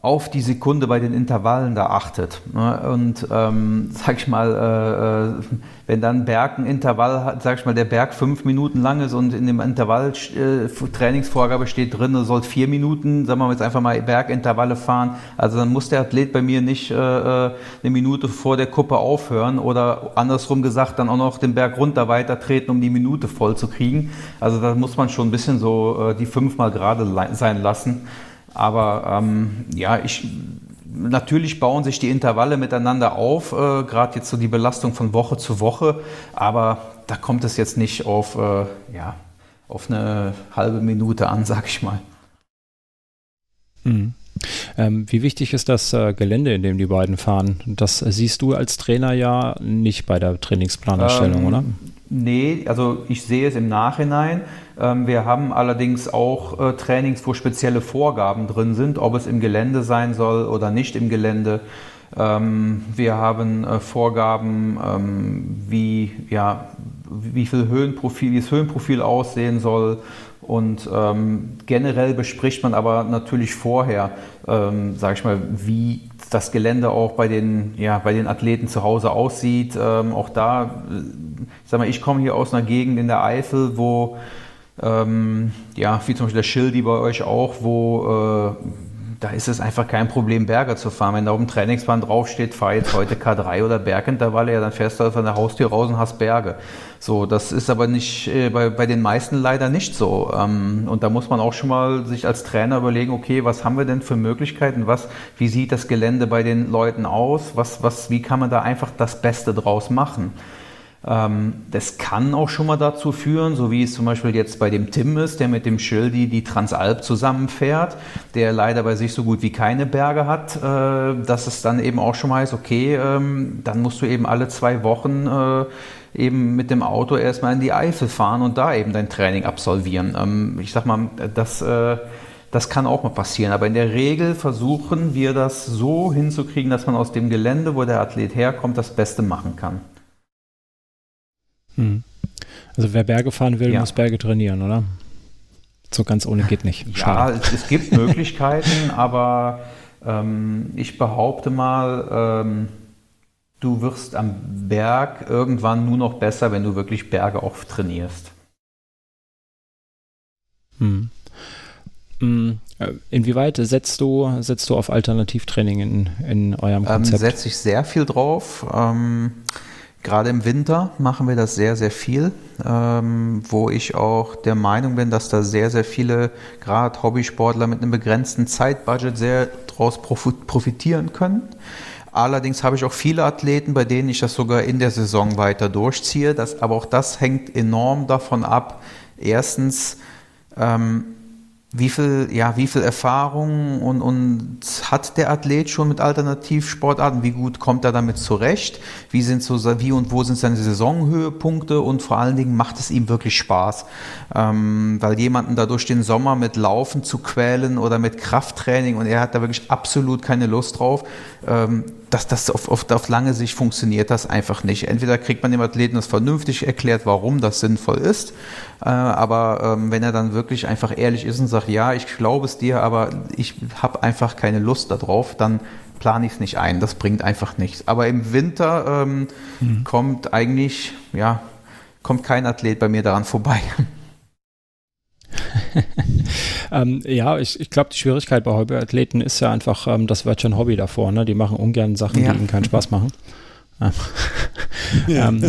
auf die Sekunde bei den Intervallen da achtet. Ne? Und ähm, [LAUGHS] sag ich mal, äh, äh, wenn dann Berg ein Intervall hat, sag ich mal, der Berg fünf Minuten lang ist und in dem Intervall äh, Trainingsvorgabe steht drin, er soll vier Minuten, sagen wir mal jetzt einfach mal Bergintervalle fahren. Also dann muss der Athlet bei mir nicht äh, äh, eine Minute vor der Kuppe aufhören oder andersrum gesagt dann auch noch den Berg runter weiter treten, um die Minute voll zu kriegen. Also da muss man schon ein bisschen so äh, die fünfmal gerade sein lassen. Aber ähm, ja, ich natürlich bauen sich die Intervalle miteinander auf, äh, gerade jetzt so die Belastung von Woche zu Woche, aber da kommt es jetzt nicht auf, äh, ja, auf eine halbe Minute an, [LAUGHS] sag ich mal. Mhm. Ähm, wie wichtig ist das äh, Gelände, in dem die beiden fahren? Das siehst du als Trainer ja nicht bei der Trainingsplanerstellung, ähm, oder? Nee, also ich sehe es im Nachhinein. Ähm, wir haben allerdings auch äh, Trainings, wo spezielle Vorgaben drin sind, ob es im Gelände sein soll oder nicht im Gelände. Ähm, wir haben äh, Vorgaben, ähm, wie, ja, wie viel Höhenprofil, wie das Höhenprofil aussehen soll. Und generell bespricht man aber natürlich vorher, ähm, sage ich mal, wie das Gelände auch bei den, ja, bei den Athleten zu Hause aussieht. Ähm, auch da, ich sag mal, ich komme hier aus einer Gegend in der Eifel, wo ähm, ja, wie zum Beispiel der Schildi bei euch auch, wo äh, da ist es einfach kein Problem, Berge zu fahren. Wenn da dem Trainingsplan draufsteht, fahr jetzt heute K3 oder Bergintervalle, ja, dann fährst du von der Haustür raus und hast Berge. So, das ist aber nicht äh, bei, bei den meisten leider nicht so. Ähm, und da muss man auch schon mal sich als Trainer überlegen, okay, was haben wir denn für Möglichkeiten? Was, wie sieht das Gelände bei den Leuten aus? Was, was, wie kann man da einfach das Beste draus machen? Ähm, das kann auch schon mal dazu führen, so wie es zum Beispiel jetzt bei dem Tim ist, der mit dem Schildi die Transalp zusammenfährt, der leider bei sich so gut wie keine Berge hat, äh, dass es dann eben auch schon mal heißt, okay, ähm, dann musst du eben alle zwei Wochen äh, eben mit dem Auto erstmal in die Eifel fahren und da eben dein Training absolvieren. Ähm, ich sag mal, das äh, das kann auch mal passieren. Aber in der Regel versuchen wir das so hinzukriegen, dass man aus dem Gelände, wo der Athlet herkommt, das Beste machen kann. Hm. Also wer Berge fahren will, ja. muss Berge trainieren, oder? So ganz ohne geht nicht. Schade. Ja, es, es gibt [LAUGHS] Möglichkeiten, aber ähm, ich behaupte mal, ähm, du wirst am Berg irgendwann nur noch besser, wenn du wirklich Berge auch trainierst. Hm. inwieweit setzt du, setzt du auf Alternativtraining in, in eurem ähm, Konzept? Ähm, setze ich sehr viel drauf. Ähm, Gerade im Winter machen wir das sehr, sehr viel, ähm, wo ich auch der Meinung bin, dass da sehr, sehr viele, gerade Hobbysportler mit einem begrenzten Zeitbudget sehr daraus profitieren können. Allerdings habe ich auch viele Athleten, bei denen ich das sogar in der Saison weiter durchziehe. Das, aber auch das hängt enorm davon ab, erstens, ähm, wie viel, ja, wie viel Erfahrung und, und hat der Athlet schon mit Alternativsportarten? Wie gut kommt er damit zurecht? Wie sind so, wie und wo sind seine Saisonhöhepunkte? Und vor allen Dingen macht es ihm wirklich Spaß? Ähm, weil jemanden da durch den Sommer mit Laufen zu quälen oder mit Krafttraining und er hat da wirklich absolut keine Lust drauf, ähm, dass das auf, auf, auf lange Sicht funktioniert das einfach nicht. Entweder kriegt man dem Athleten das vernünftig erklärt, warum das sinnvoll ist, äh, aber ähm, wenn er dann wirklich einfach ehrlich ist und sagt, ja, ich glaube es dir, aber ich habe einfach keine Lust darauf, dann plane ich es nicht ein. Das bringt einfach nichts. Aber im Winter ähm, mhm. kommt eigentlich, ja, kommt kein Athlet bei mir daran vorbei. [LAUGHS] ähm, ja, ich, ich glaube, die Schwierigkeit bei Hobbyathleten ist ja einfach ähm, das Wörtchen Hobby davor. Ne? Die machen ungern Sachen, ja. die ihnen keinen Spaß [LAUGHS] machen. ja. [LAUGHS] Ähm,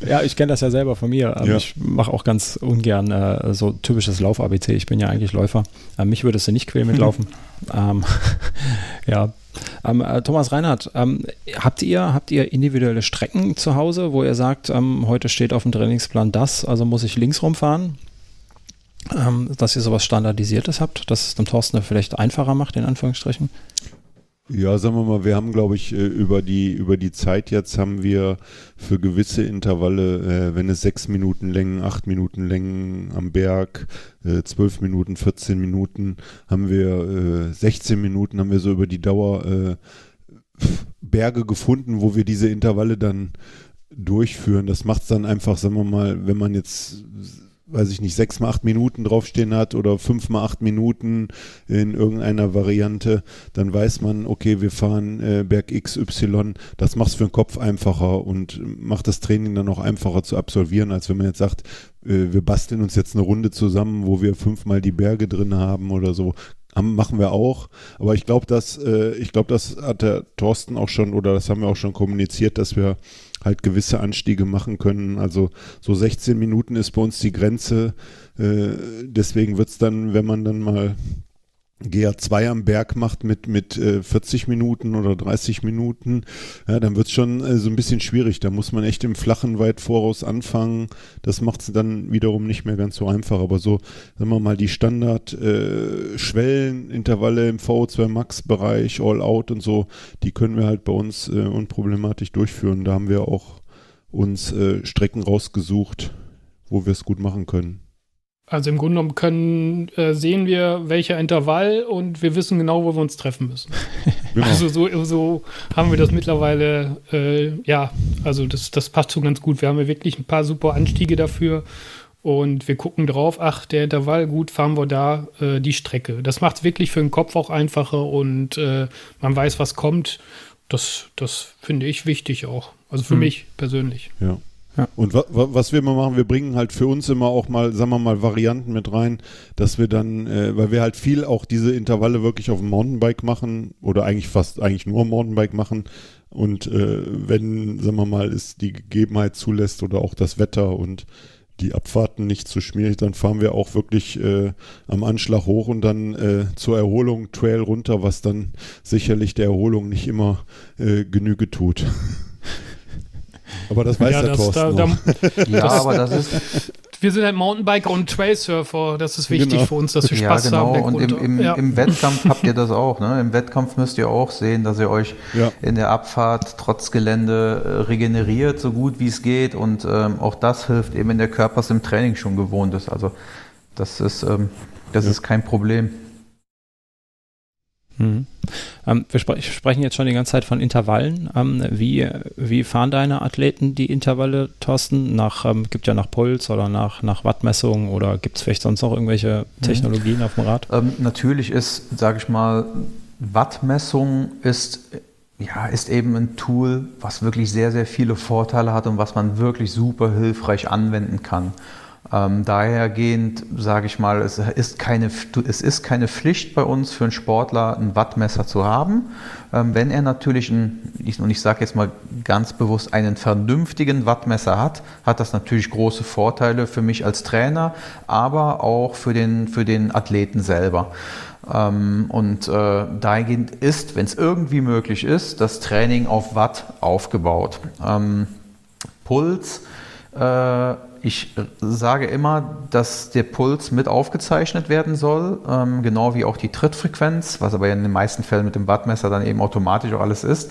ja, ich kenne das ja selber von mir. Ähm, ja. Ich mache auch ganz ungern äh, so typisches Lauf-ABC. Ich bin ja eigentlich Läufer. Äh, mich würdest du nicht quälen mit [LAUGHS] Laufen. ähm, ja. Ähm, äh, Thomas Reinhardt, ähm, habt ihr habt ihr individuelle Strecken zu Hause, wo ihr sagt, ähm, heute steht auf dem Trainingsplan das, also muss ich links rumfahren? Ähm, dass ihr sowas Standardisiertes habt, dass es dem Thorsten vielleicht einfacher macht, in Anführungsstrichen? Ja, sagen wir mal, wir haben, glaube ich, äh, über die, über die Zeit jetzt haben wir für gewisse Intervalle, äh, wenn es sechs Minuten Längen, acht Minuten Längen am Berg, äh, zwölf Minuten, 14 Minuten, haben wir 16 Minuten, haben wir so über die Dauer Berge gefunden, wo wir diese Intervalle dann durchführen. Das macht es dann einfach, sagen wir mal, wenn man jetzt weiß ich nicht, sechs mal acht Minuten draufstehen hat oder fünf mal acht Minuten in irgendeiner Variante, dann weiß man, okay, wir fahren äh, Berg XY, das macht es für den Kopf einfacher und macht das Training dann auch einfacher zu absolvieren, als wenn man jetzt sagt, äh, wir basteln uns jetzt eine Runde zusammen, wo wir fünfmal die Berge drin haben oder so. Machen wir auch. Aber ich glaube, dass, äh, ich glaube, das hat der Thorsten auch schon oder das haben wir auch schon kommuniziert, dass wir halt gewisse Anstiege machen können. Also so 16 Minuten ist bei uns die Grenze. Äh, deswegen wird es dann, wenn man dann mal GA2 am Berg macht mit, mit äh, 40 Minuten oder 30 Minuten, ja, dann wird es schon äh, so ein bisschen schwierig. Da muss man echt im Flachen weit voraus anfangen. Das macht es dann wiederum nicht mehr ganz so einfach. Aber so, sagen wir mal, die Standard-Schwellenintervalle äh, im VO2 Max-Bereich, All-Out und so, die können wir halt bei uns äh, unproblematisch durchführen. Da haben wir auch uns äh, Strecken rausgesucht, wo wir es gut machen können. Also im Grunde genommen können, äh, sehen wir, welcher Intervall und wir wissen genau, wo wir uns treffen müssen. [LAUGHS] Genau. Also so, so haben wir das mittlerweile, äh, ja, also das, das passt schon ganz gut. Wir haben ja wirklich ein paar super Anstiege dafür und wir gucken drauf, ach, der Intervall, gut, fahren wir da äh, die Strecke. Das macht es wirklich für den Kopf auch einfacher und äh, man weiß, was kommt. Das, das finde ich wichtig auch. Also für hm. mich persönlich. Ja. Und wa was wir immer machen, wir bringen halt für uns immer auch mal, sagen wir mal, Varianten mit rein, dass wir dann, äh, weil wir halt viel auch diese Intervalle wirklich auf dem Mountainbike machen oder eigentlich fast eigentlich nur Mountainbike machen. Und äh, wenn, sagen wir mal, es die Gegebenheit zulässt oder auch das Wetter und die Abfahrten nicht zu schmierig, dann fahren wir auch wirklich äh, am Anschlag hoch und dann äh, zur Erholung Trail runter, was dann sicherlich der Erholung nicht immer äh, Genüge tut. Aber das weiß ja, der das, da, da, [LAUGHS] Ja, das, aber das ist... Wir sind halt Mountainbiker und Trailsurfer. Das ist wichtig genau. für uns, dass wir Spaß ja, genau. haben. Und im, im, ja. im, Wettkampf habt ihr das auch. Ne? Im Wettkampf müsst ihr auch sehen, dass ihr euch ja. in der Abfahrt trotz Gelände äh, regeneriert, so gut wie es geht. Und ähm, auch das hilft eben, wenn der Körper es im Training schon gewohnt ist. Also das ist, ähm, das ist kein Problem. Mhm. Ähm, wir spre sprechen jetzt schon die ganze Zeit von Intervallen. Ähm, wie, wie fahren deine Athleten die Intervalle, Thorsten? Nach, ähm, gibt ja nach Puls oder nach, nach Wattmessung oder gibt es vielleicht sonst noch irgendwelche mhm. Technologien mhm. auf dem Rad? Ähm, natürlich ist, sage ich mal, Wattmessung ist ja, ist eben ein Tool, was wirklich sehr, sehr viele Vorteile hat und was man wirklich super hilfreich anwenden kann. Ähm, dahergehend sage ich mal, es ist, keine, es ist keine Pflicht bei uns für einen Sportler, ein Wattmesser zu haben. Ähm, wenn er natürlich, ein, und ich sage jetzt mal ganz bewusst, einen vernünftigen Wattmesser hat, hat das natürlich große Vorteile für mich als Trainer, aber auch für den, für den Athleten selber. Ähm, und äh, dahingehend ist, wenn es irgendwie möglich ist, das Training auf Watt aufgebaut. Ähm, Puls. Äh, ich sage immer, dass der Puls mit aufgezeichnet werden soll, ähm, genau wie auch die Trittfrequenz, was aber in den meisten Fällen mit dem Wattmesser dann eben automatisch auch alles ist,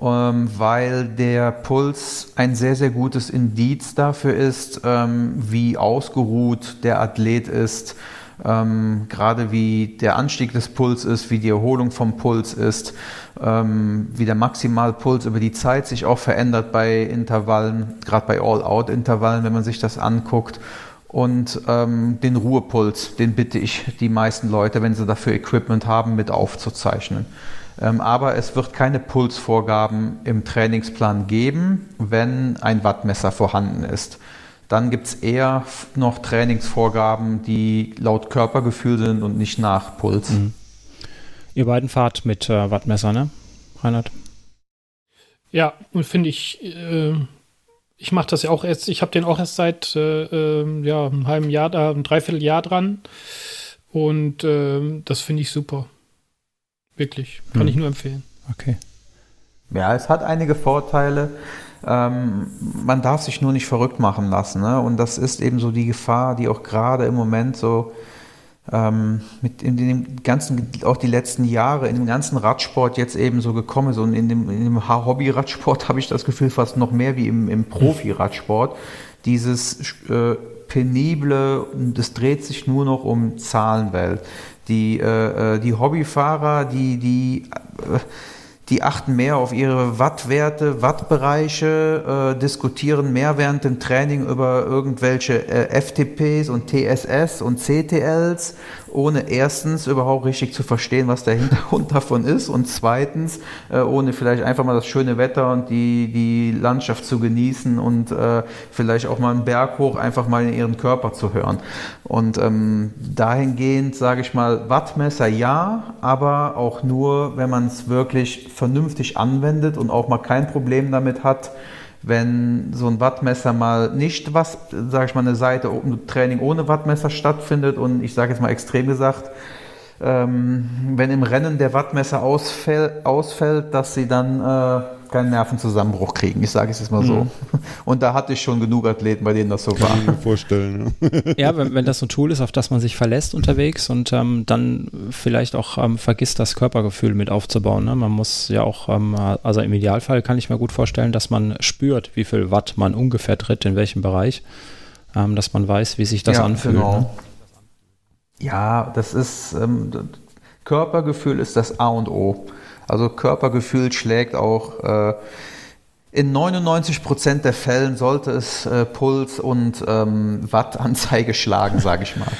ähm, weil der Puls ein sehr, sehr gutes Indiz dafür ist, ähm, wie ausgeruht der Athlet ist, ähm, gerade wie der Anstieg des Puls ist, wie die Erholung vom Puls ist, ähm, wie der Maximalpuls über die Zeit sich auch verändert bei Intervallen, gerade bei All-Out-Intervallen, wenn man sich das anguckt. Und ähm, den Ruhepuls, den bitte ich die meisten Leute, wenn sie dafür Equipment haben, mit aufzuzeichnen. Ähm, aber es wird keine Pulsvorgaben im Trainingsplan geben, wenn ein Wattmesser vorhanden ist. Dann gibt es eher noch Trainingsvorgaben, die laut Körpergefühl sind und nicht nach Puls. Mhm. Ihr beiden fahrt mit äh, Wattmesser, ne? Reinhard? Ja, und finde ich, äh, ich mache das ja auch erst, ich habe den auch erst seit äh, ähm, ja, einem halben Jahr, da, einem Dreivierteljahr dran. Und ähm, das finde ich super. Wirklich. Kann hm. ich nur empfehlen. Okay. Ja, es hat einige Vorteile. Ähm, man darf sich nur nicht verrückt machen lassen. Ne? Und das ist eben so die Gefahr, die auch gerade im Moment so ähm, mit in dem ganzen, auch die letzten Jahre, in dem ganzen Radsport jetzt eben so gekommen ist. Und in dem, in dem Hobby-Radsport [LAUGHS] habe ich das Gefühl fast noch mehr wie im, im Profi-Radsport. Dieses äh, penible, das dreht sich nur noch um Zahlenwelt. Die, äh, äh die Hobbyfahrer, die, die äh, die achten mehr auf ihre Wattwerte, Wattbereiche, äh, diskutieren mehr während dem Training über irgendwelche äh, FTPs und TSS und CTLs, ohne erstens überhaupt richtig zu verstehen, was der Hintergrund [LAUGHS] davon ist und zweitens, äh, ohne vielleicht einfach mal das schöne Wetter und die, die Landschaft zu genießen und äh, vielleicht auch mal einen Berg hoch einfach mal in ihren Körper zu hören. Und ähm, dahingehend sage ich mal, Wattmesser ja, aber auch nur, wenn man es wirklich vernünftig anwendet und auch mal kein Problem damit hat, wenn so ein Wattmesser mal nicht was, sage ich mal, eine Seite ein Training ohne Wattmesser stattfindet und ich sage jetzt mal extrem gesagt, ähm, wenn im Rennen der Wattmesser ausfällt, ausfällt dass sie dann äh, keinen Nervenzusammenbruch kriegen. Ich sage es jetzt mal so. Mhm. [LAUGHS] Und da hatte ich schon genug Athleten, bei denen das so Kann war. Kann ich mir vorstellen. Ja, wenn, wenn das so ein Tool ist, auf das man sich verlässt unterwegs und ähm, dann vielleicht auch ähm, vergisst, das Körpergefühl mit aufzubauen. Ne? Man muss ja auch, ähm, also im Idealfall kann ich mir gut vorstellen, dass man spürt, wie viel Watt man ungefähr tritt, in welchem Bereich, ähm, dass man weiß, wie sich das ja, anfühlt. Genau. Ne? Ja, das ist, ähm, Körpergefühl ist das A und O. Also Körpergefühl schlägt auch äh, in 99 Prozent der Fällen sollte es äh, Puls und ähm, Wattanzeige schlagen, sage ich mal.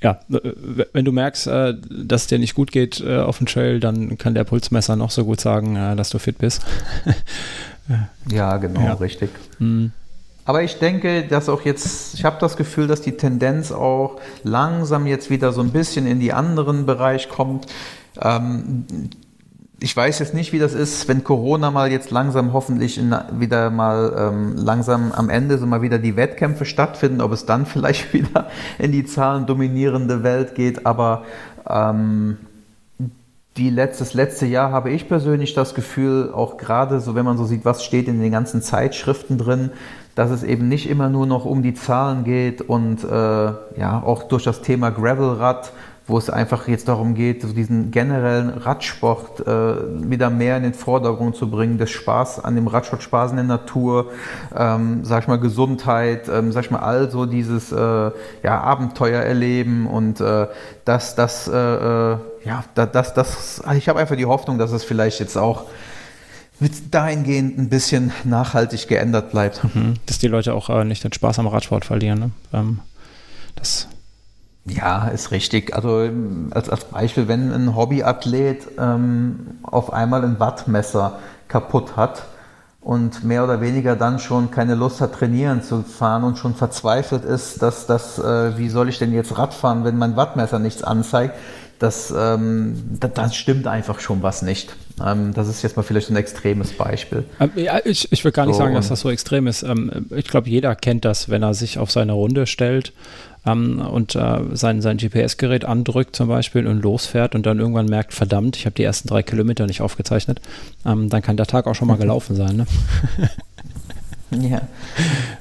Ja, wenn du merkst, äh, dass es dir nicht gut geht auf dem Trail, dann kann der Pulsmesser noch so gut sagen, dass du fit bist. [LAUGHS] ja, genau, ja. richtig. Mhm. Aber ich denke, dass auch jetzt, ich habe das Gefühl, dass die Tendenz auch langsam jetzt wieder so ein bisschen in die anderen Bereich kommt. Ähm, ich weiß jetzt nicht, wie das ist, wenn Corona mal jetzt langsam hoffentlich in, wieder mal ähm, langsam am Ende so mal wieder die Wettkämpfe stattfinden, ob es dann [LAUGHS] vielleicht wieder in die Zahlen dominierende Welt geht. Aber ähm, die letzte, das letzte Jahr habe ich persönlich das Gefühl, auch gerade so, wenn man so sieht, was steht in den ganzen Zeitschriften drin, dass es eben nicht immer nur noch um die Zahlen geht und äh, ja, auch durch das Thema Gravelrad wo es einfach jetzt darum geht, so diesen generellen Radsport äh, wieder mehr in den Vordergrund zu bringen, das Spaß an dem Radsport, Spaß in der Natur, ähm, sag ich mal Gesundheit, ähm, sag ich mal also dieses äh, ja, Abenteuer erleben und äh, das, das, äh, äh ja, das, das, ich habe einfach die Hoffnung, dass es vielleicht jetzt auch dahingehend ein bisschen nachhaltig geändert bleibt. Mhm. Dass die Leute auch äh, nicht den Spaß am Radsport verlieren. Ne? Ähm, das ja, ist richtig. Also als, als Beispiel, wenn ein Hobbyathlet ähm, auf einmal ein Wattmesser kaputt hat und mehr oder weniger dann schon keine Lust hat, trainieren zu fahren und schon verzweifelt ist, dass das, äh, wie soll ich denn jetzt Radfahren, wenn mein Wattmesser nichts anzeigt, das, ähm, das, das stimmt einfach schon was nicht. Ähm, das ist jetzt mal vielleicht ein extremes Beispiel. Ähm, ja, ich, ich würde gar nicht so, sagen, dass das so extrem ist. Ähm, ich glaube, jeder kennt das, wenn er sich auf seine Runde stellt ähm, und äh, sein, sein GPS-Gerät andrückt zum Beispiel und losfährt und dann irgendwann merkt, verdammt, ich habe die ersten drei Kilometer nicht aufgezeichnet, ähm, dann kann der Tag auch schon mal [LAUGHS] gelaufen sein. Ne? ja.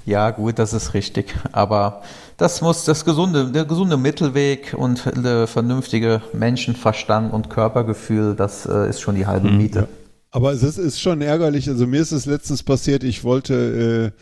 ja, gut, das ist richtig. Aber das muss das gesunde, der gesunde Mittelweg und der vernünftige Menschenverstand und Körpergefühl, das äh, ist schon die halbe mhm. Miete. Aber es ist, ist, schon ärgerlich. Also mir ist es letztens passiert, ich wollte äh,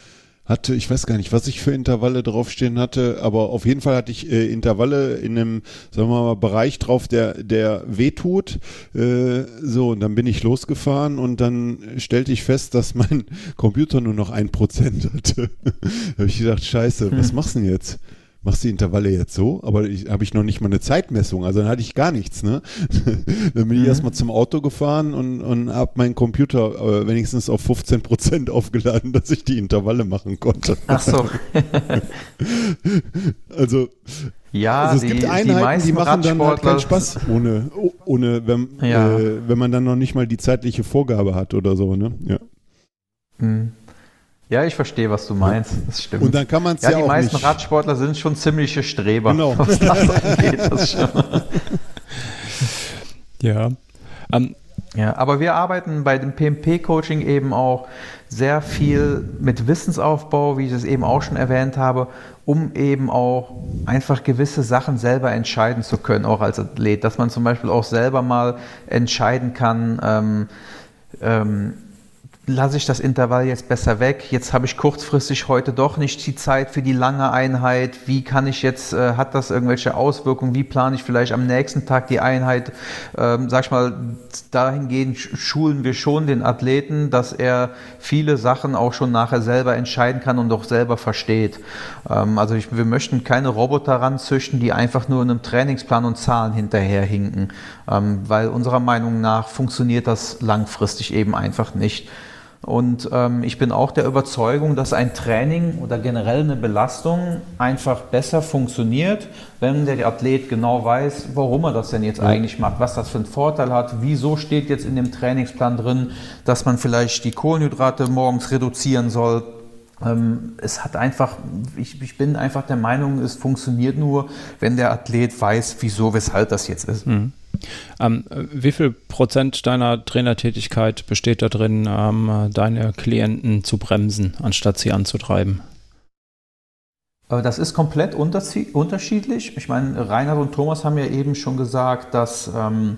hatte, ich weiß gar nicht, was ich für Intervalle draufstehen hatte, aber auf jeden Fall hatte ich äh, Intervalle in einem, sagen wir mal, Bereich drauf, der, der wehtut. Äh, so, und dann bin ich losgefahren und dann stellte ich fest, dass mein [LAUGHS] Computer nur noch ein Prozent hatte. [LAUGHS] da habe ich gedacht, scheiße, was hm. machst du denn jetzt? Machst die Intervalle jetzt so, aber habe ich noch nicht mal eine Zeitmessung, also dann hatte ich gar nichts, ne? [LAUGHS] dann bin ich mhm. erstmal zum Auto gefahren und, und habe meinen Computer äh, wenigstens auf 15 Prozent [LAUGHS] aufgeladen, dass ich die Intervalle machen konnte. Ach so. [LAUGHS] also, ja, also es die, gibt Einheiten, die, die machen dann halt keinen Spaß, ohne, ohne wenn, ja. äh, wenn man dann noch nicht mal die zeitliche Vorgabe hat oder so, ne? Ja. Mhm. Ja, ich verstehe, was du meinst. Das stimmt. Und dann kann man es ja, ja auch Die meisten nicht. Radsportler sind schon ziemliche Streber. Genau. Was das [LAUGHS] angeht, das schon. ja. Um, ja, aber wir arbeiten bei dem PMP-Coaching eben auch sehr viel mit Wissensaufbau, wie ich es eben auch schon erwähnt habe, um eben auch einfach gewisse Sachen selber entscheiden zu können, auch als Athlet. Dass man zum Beispiel auch selber mal entscheiden kann, ähm, ähm, lasse ich das Intervall jetzt besser weg? Jetzt habe ich kurzfristig heute doch nicht die Zeit für die lange Einheit. Wie kann ich jetzt, äh, hat das irgendwelche Auswirkungen? Wie plane ich vielleicht am nächsten Tag die Einheit? Ähm, sag ich mal, dahingehend schulen wir schon den Athleten, dass er viele Sachen auch schon nachher selber entscheiden kann und auch selber versteht. Ähm, also ich, wir möchten keine Roboter ranzüchten, die einfach nur in einem Trainingsplan und Zahlen hinterherhinken, ähm, weil unserer Meinung nach funktioniert das langfristig eben einfach nicht. Und ähm, ich bin auch der Überzeugung, dass ein Training oder generell eine Belastung einfach besser funktioniert, wenn der Athlet genau weiß, warum er das denn jetzt eigentlich macht, was das für einen Vorteil hat, wieso steht jetzt in dem Trainingsplan drin, dass man vielleicht die Kohlenhydrate morgens reduzieren soll. Ähm, es hat einfach, ich, ich, bin einfach der Meinung, es funktioniert nur, wenn der Athlet weiß, wieso, weshalb das jetzt ist. Mhm. Ähm, wie viel Prozent deiner Trainertätigkeit besteht da drin, ähm, deine Klienten zu bremsen, anstatt sie anzutreiben? Äh, das ist komplett unterschiedlich. Ich meine, Reinhard und Thomas haben ja eben schon gesagt, dass ähm,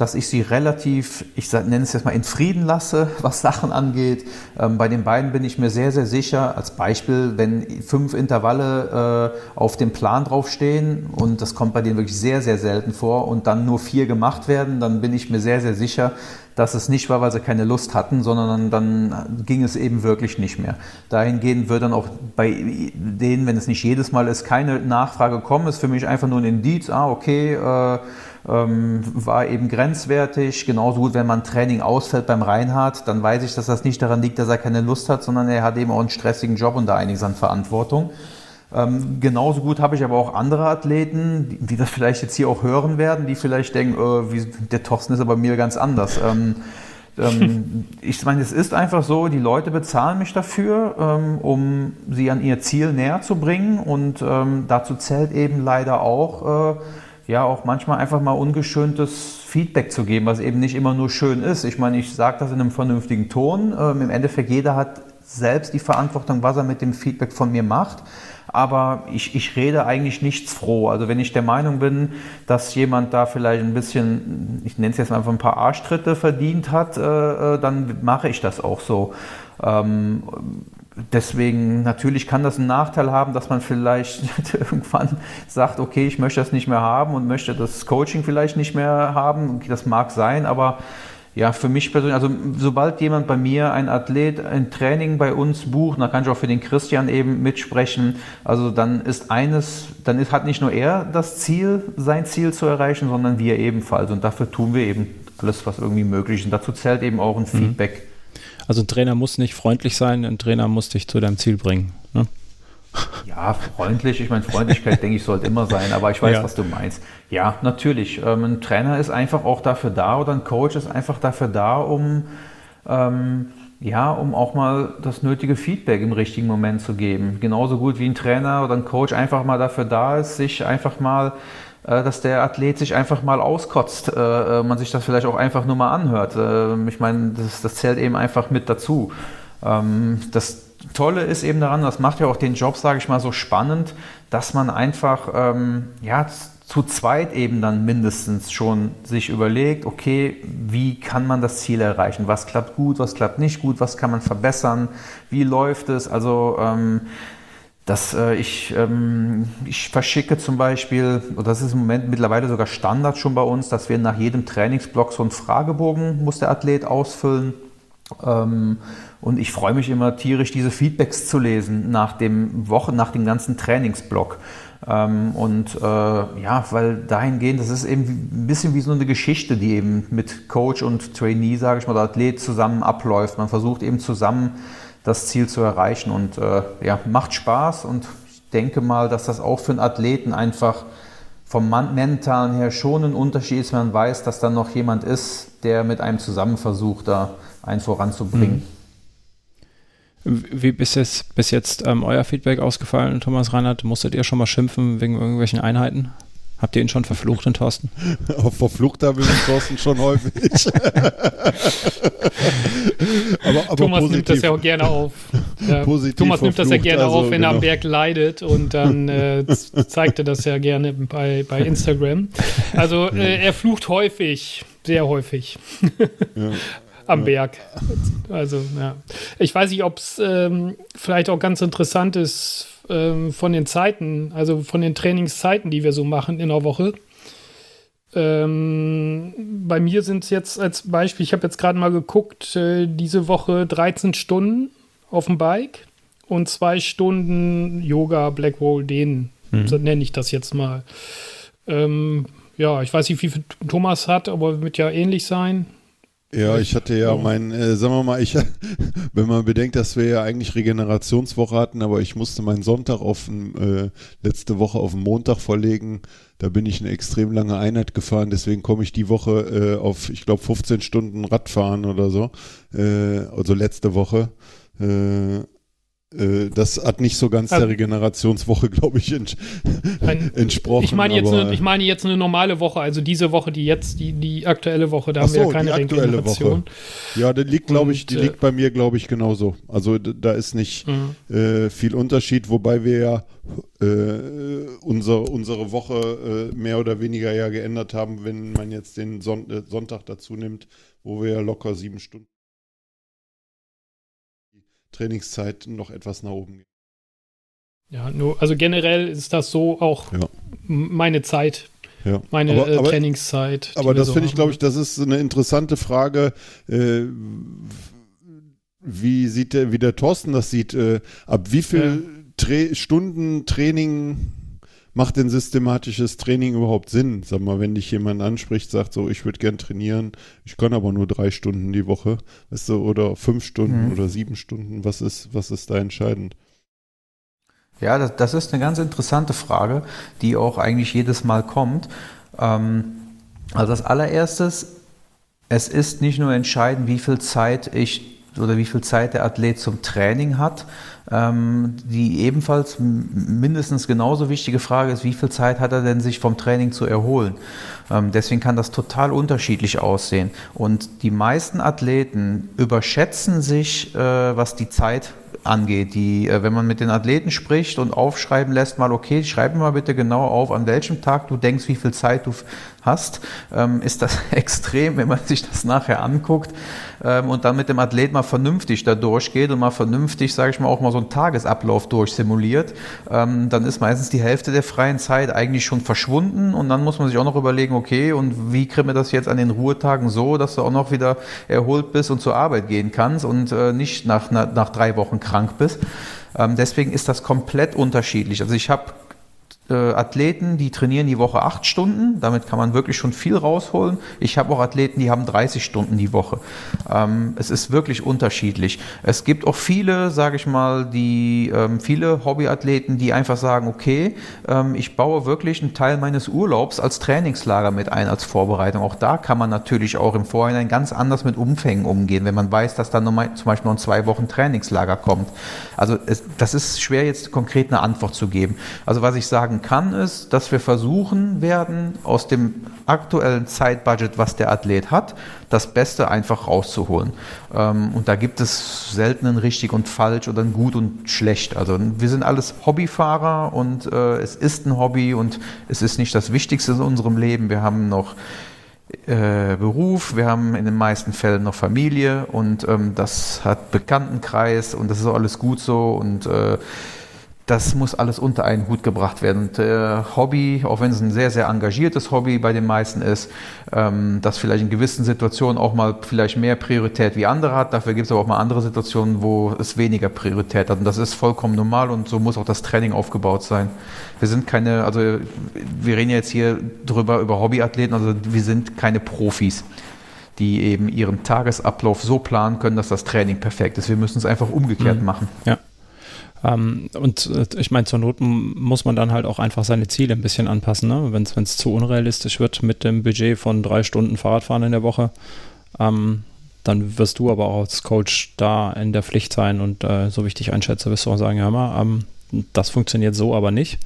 dass ich sie relativ, ich nenne es jetzt mal in Frieden lasse, [LAUGHS] was Sachen angeht. Ähm, bei den beiden bin ich mir sehr, sehr sicher. Als Beispiel, wenn fünf Intervalle äh, auf dem Plan draufstehen und das kommt bei denen wirklich sehr, sehr selten vor und dann nur vier gemacht werden, dann bin ich mir sehr, sehr sicher, dass es nicht war, weil sie keine Lust hatten, sondern dann, dann ging es eben wirklich nicht mehr. Dahingehend wird dann auch bei denen, wenn es nicht jedes Mal ist, keine Nachfrage kommen, ist für mich einfach nur ein Indiz, ah, okay, äh, ähm, war eben grenzwertig. Genauso gut, wenn man Training ausfällt beim Reinhard, dann weiß ich, dass das nicht daran liegt, dass er keine Lust hat, sondern er hat eben auch einen stressigen Job und da einiges an Verantwortung. Ähm, genauso gut habe ich aber auch andere Athleten, die, die, das vielleicht jetzt hier auch hören werden, die vielleicht denken, äh, wie, der Thorsten ist aber mir ganz anders. Ähm, ähm, [LAUGHS] ich meine, es ist einfach so, die Leute bezahlen mich dafür, ähm, um sie an ihr Ziel näher zu bringen und ähm, dazu zählt eben leider auch, äh, ja auch manchmal einfach mal ungeschöntes Feedback zu geben, was eben nicht immer nur schön ist. Ich meine, ich sage das in einem vernünftigen Ton. Ähm, Im Endeffekt, jeder hat selbst die Verantwortung, was er mit dem Feedback von mir macht. Aber ich, ich rede eigentlich nichts froh. Also wenn ich der Meinung bin, dass jemand da vielleicht ein bisschen, ich nenne es jetzt einfach ein paar Arschtritte verdient hat, äh, äh dann mache ich das auch so. Ähm, deswegen, natürlich kann das einen Nachteil haben, dass man vielleicht [LAUGHS] irgendwann sagt, okay, ich möchte das nicht mehr haben und möchte das Coaching vielleicht nicht mehr haben. Das mag sein, aber ja, für mich persönlich, also sobald jemand bei mir, ein Athlet, ein Training bei uns bucht, da kann ich auch für den Christian eben mitsprechen, also dann ist eines, dann ist, hat nicht nur er das Ziel, sein Ziel zu erreichen, sondern wir ebenfalls. Und dafür tun wir eben alles, was irgendwie möglich ist. Und dazu zählt eben auch ein mhm. Feedback. Also ein Trainer muss nicht freundlich sein, ein Trainer muss dich zu deinem Ziel bringen. Ne? Ja, freundlich. Ich meine, Freundlichkeit, denke ich, sollte immer sein, aber ich weiß, ja. was du meinst. Ja, natürlich. Ähm, ein Trainer ist einfach auch dafür da oder ein Coach ist einfach dafür da, um, ähm, ja, um auch mal das nötige Feedback im richtigen Moment zu geben. Genauso gut wie ein Trainer oder ein Coach einfach mal dafür da ist, sich einfach mal dass der Athlet sich einfach mal auskotzt, äh, äh, man sich das vielleicht auch einfach nur mal anhört. ich meine, das, das zählt eben einfach mit dazu. Ähm, das Tolle ist eben daran, das macht ja auch den Job, sage ich mal, so spannend, dass man einfach ähm, ja, zu zweit eben dann mindestens schon sich überlegt, okay, wie kann man das Ziel erreichen? Was klappt gut, was klappt nicht gut, was kann man verbessern, wie läuft es? Also ähm, dass äh, ich, ähm, ich verschicke zum Beispiel, oder das ist im Moment mittlerweile sogar Standard schon bei uns, dass wir nach jedem Trainingsblock so einen Fragebogen muss der Athlet ausfüllen. Ähm, und ich freue mich immer tierisch, diese Feedbacks zu lesen nach dem Wochen, nach dem ganzen Trainingsblock. Ähm, und äh, ja, weil dahingehend, das ist eben ein bisschen wie so eine Geschichte, die eben mit Coach und Trainee, sage ich mal, oder Athlet zusammen abläuft. Man versucht eben zusammen das Ziel zu erreichen. Und äh, ja, macht Spaß und ich denke mal, dass das auch für einen Athleten einfach vom mentalen her schon ein Unterschied ist, wenn man weiß, dass da noch jemand ist, der mit einem zusammen versucht, da einen voranzubringen. Mhm. Wie ist jetzt, bis jetzt ähm, euer Feedback ausgefallen, Thomas Reinhardt? Musstet ihr schon mal schimpfen wegen irgendwelchen Einheiten? Habt ihr ihn schon verflucht, den Thorsten? [LAUGHS] verflucht habe ich den Thorsten schon häufig. [LAUGHS] aber, aber Thomas positiv. nimmt das ja auch gerne auf. Ja, Thomas nimmt das ja [LAUGHS] gerne also, auf, wenn genau. er am Berg leidet und dann äh, zeigt er das ja gerne bei, bei Instagram. Also äh, er flucht häufig, sehr häufig. ja. am Berg. Also, ja. Ich weiß nicht, ob es ähm, vielleicht auch ganz interessant ist ähm, von den Zeiten, also von den Trainingszeiten, die wir so machen in der Woche. Ähm, bei mir sind es jetzt als Beispiel, ich habe jetzt gerade mal geguckt, äh, diese Woche 13 Stunden auf dem Bike und zwei Stunden Yoga, Blackwall, Dehnen. Mhm. So nenne ich das jetzt mal. Ähm, ja, ich weiß nicht, wie viel Thomas hat, aber wird ja ähnlich sein. Ja, ich hatte ja mein, äh, sagen wir mal, ich, [LAUGHS] wenn man bedenkt, dass wir ja eigentlich Regenerationswoche hatten, aber ich musste meinen Sonntag auf äh, letzte Woche auf den Montag verlegen. Da bin ich eine extrem lange Einheit gefahren, deswegen komme ich die Woche äh, auf, ich glaube, 15 Stunden Radfahren oder so. Äh, also letzte Woche. Äh, äh, das hat nicht so ganz also, der Regenerationswoche, glaube ich, ents [LAUGHS] ein, entsprochen. Ich meine, jetzt eine, ich meine jetzt eine normale Woche, also diese Woche, die jetzt, die, die aktuelle Woche, da haben so, wir ja keine die aktuelle Regeneration. Woche. Ja, die liegt, glaube ich, die äh, liegt bei mir, glaube ich, genauso. Also da ist nicht mhm. äh, viel Unterschied, wobei wir ja äh, unser, unsere Woche äh, mehr oder weniger ja geändert haben, wenn man jetzt den Son Sonntag dazu nimmt, wo wir ja locker sieben Stunden Trainingszeit noch etwas nach oben gehen. Ja, nur, also generell ist das so auch ja. meine Zeit. Ja. Meine aber, äh, aber, Trainingszeit. Aber das so finde ich, glaube ich, das ist eine interessante Frage. Äh, wie sieht der, wie der Thorsten das sieht? Äh, ab wie viel ja. Tra Stunden Training macht denn systematisches Training überhaupt Sinn? Sag mal, wenn dich jemand anspricht, sagt so, ich würde gern trainieren, ich kann aber nur drei Stunden die Woche, weißt du, oder fünf Stunden mhm. oder sieben Stunden, was ist, was ist da entscheidend? Ja, das, das, ist eine ganz interessante Frage, die auch eigentlich jedes Mal kommt. Ähm, also das allererstes, es ist nicht nur entscheidend, wie viel Zeit ich oder wie viel Zeit der Athlet zum Training hat, ähm, die ebenfalls mindestens genauso wichtige Frage ist, wie viel Zeit hat er denn sich vom Training zu erholen? Ähm, deswegen kann das total unterschiedlich aussehen. Und die meisten Athleten überschätzen sich, äh, was die Zeit angeht. Die, äh, wenn man mit den Athleten spricht und aufschreiben lässt, mal, okay, schreib mir mal bitte genau auf, an welchem Tag du denkst, wie viel Zeit du hast, ähm, ist das [LAUGHS] extrem, wenn man sich das nachher anguckt ähm, und dann mit dem Athlet mal vernünftig da durchgeht und mal vernünftig, sage ich mal, auch mal so einen Tagesablauf durchsimuliert, ähm, dann ist meistens die Hälfte der freien Zeit eigentlich schon verschwunden und dann muss man sich auch noch überlegen, okay, und wie kriegen wir das jetzt an den Ruhetagen so, dass du auch noch wieder erholt bist und zur Arbeit gehen kannst und äh, nicht nach, nach drei Wochen krank bist. Deswegen ist das komplett unterschiedlich. Also ich habe äh, Athleten, die trainieren die Woche acht Stunden. Damit kann man wirklich schon viel rausholen. Ich habe auch Athleten, die haben 30 Stunden die Woche. Ähm, es ist wirklich unterschiedlich. Es gibt auch viele, sage ich mal, die ähm, viele Hobbyathleten, die einfach sagen, okay, ähm, ich baue wirklich einen Teil meines Urlaubs als Trainingslager mit ein als Vorbereitung. Auch da kann man natürlich auch im Vorhinein ganz anders mit Umfängen umgehen, wenn man weiß, dass dann zum Beispiel noch in zwei Wochen Trainingslager kommt. Also es, das ist schwer jetzt konkret eine Antwort zu geben. Also was ich sagen kann, ist, dass wir versuchen werden, aus dem aktuellen Zeitbudget, was der Athlet hat, das Beste einfach rauszuholen. Ähm, und da gibt es selten ein richtig und falsch oder ein gut und schlecht. Also wir sind alles Hobbyfahrer und äh, es ist ein Hobby und es ist nicht das Wichtigste in unserem Leben. Wir haben noch äh, Beruf, wir haben in den meisten Fällen noch Familie und ähm, das hat Bekanntenkreis und das ist alles gut so und äh, das muss alles unter einen Hut gebracht werden. Und äh, Hobby, auch wenn es ein sehr, sehr engagiertes Hobby bei den meisten ist, ähm, das vielleicht in gewissen Situationen auch mal vielleicht mehr Priorität wie andere hat. Dafür gibt es aber auch mal andere Situationen, wo es weniger Priorität hat. Und das ist vollkommen normal und so muss auch das Training aufgebaut sein. Wir sind keine, also wir reden jetzt hier drüber über Hobbyathleten, also wir sind keine Profis die eben ihren Tagesablauf so planen können, dass das Training perfekt ist. Wir müssen es einfach umgekehrt mhm. machen. Ja. Ähm, und äh, ich meine, zur Not muss man dann halt auch einfach seine Ziele ein bisschen anpassen. Ne? Wenn es zu unrealistisch wird mit dem Budget von drei Stunden Fahrradfahren in der Woche, ähm, dann wirst du aber auch als Coach da in der Pflicht sein und äh, so wie ich dich einschätze, wirst du auch sagen, hör mal, ähm, das funktioniert so aber nicht.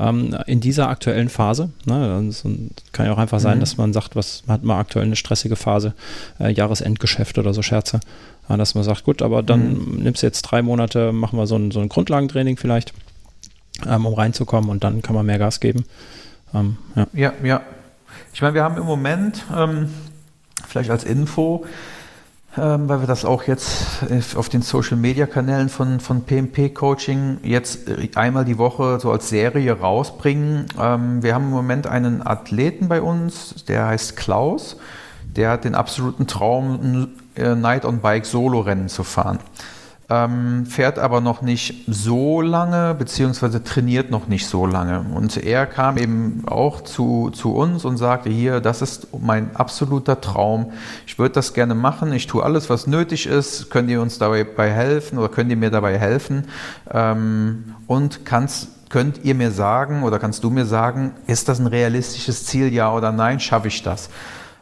Ähm, in dieser aktuellen Phase, ne, das kann ja auch einfach sein, mhm. dass man sagt, was man hat mal aktuell eine stressige Phase, äh, Jahresendgeschäft oder so Scherze. Dass man sagt, gut, aber dann mhm. nimmst du jetzt drei Monate, machen wir so ein, so ein Grundlagentraining vielleicht, ähm, um reinzukommen und dann kann man mehr Gas geben. Ähm, ja. ja. ja, Ich meine, wir haben im Moment, ähm, vielleicht als Info, ähm, weil wir das auch jetzt auf den Social Media Kanälen von, von PMP Coaching jetzt einmal die Woche so als Serie rausbringen. Ähm, wir haben im Moment einen Athleten bei uns, der heißt Klaus. Der hat den absoluten Traum, Night on Bike Solo-Rennen zu fahren ähm, fährt aber noch nicht so lange, beziehungsweise trainiert noch nicht so lange. Und er kam eben auch zu, zu uns und sagte, hier, das ist mein absoluter Traum. Ich würde das gerne machen. Ich tue alles, was nötig ist. Könnt ihr uns dabei helfen oder könnt ihr mir dabei helfen? Ähm, und kannst könnt ihr mir sagen oder kannst du mir sagen, ist das ein realistisches Ziel, ja oder nein, schaffe ich das?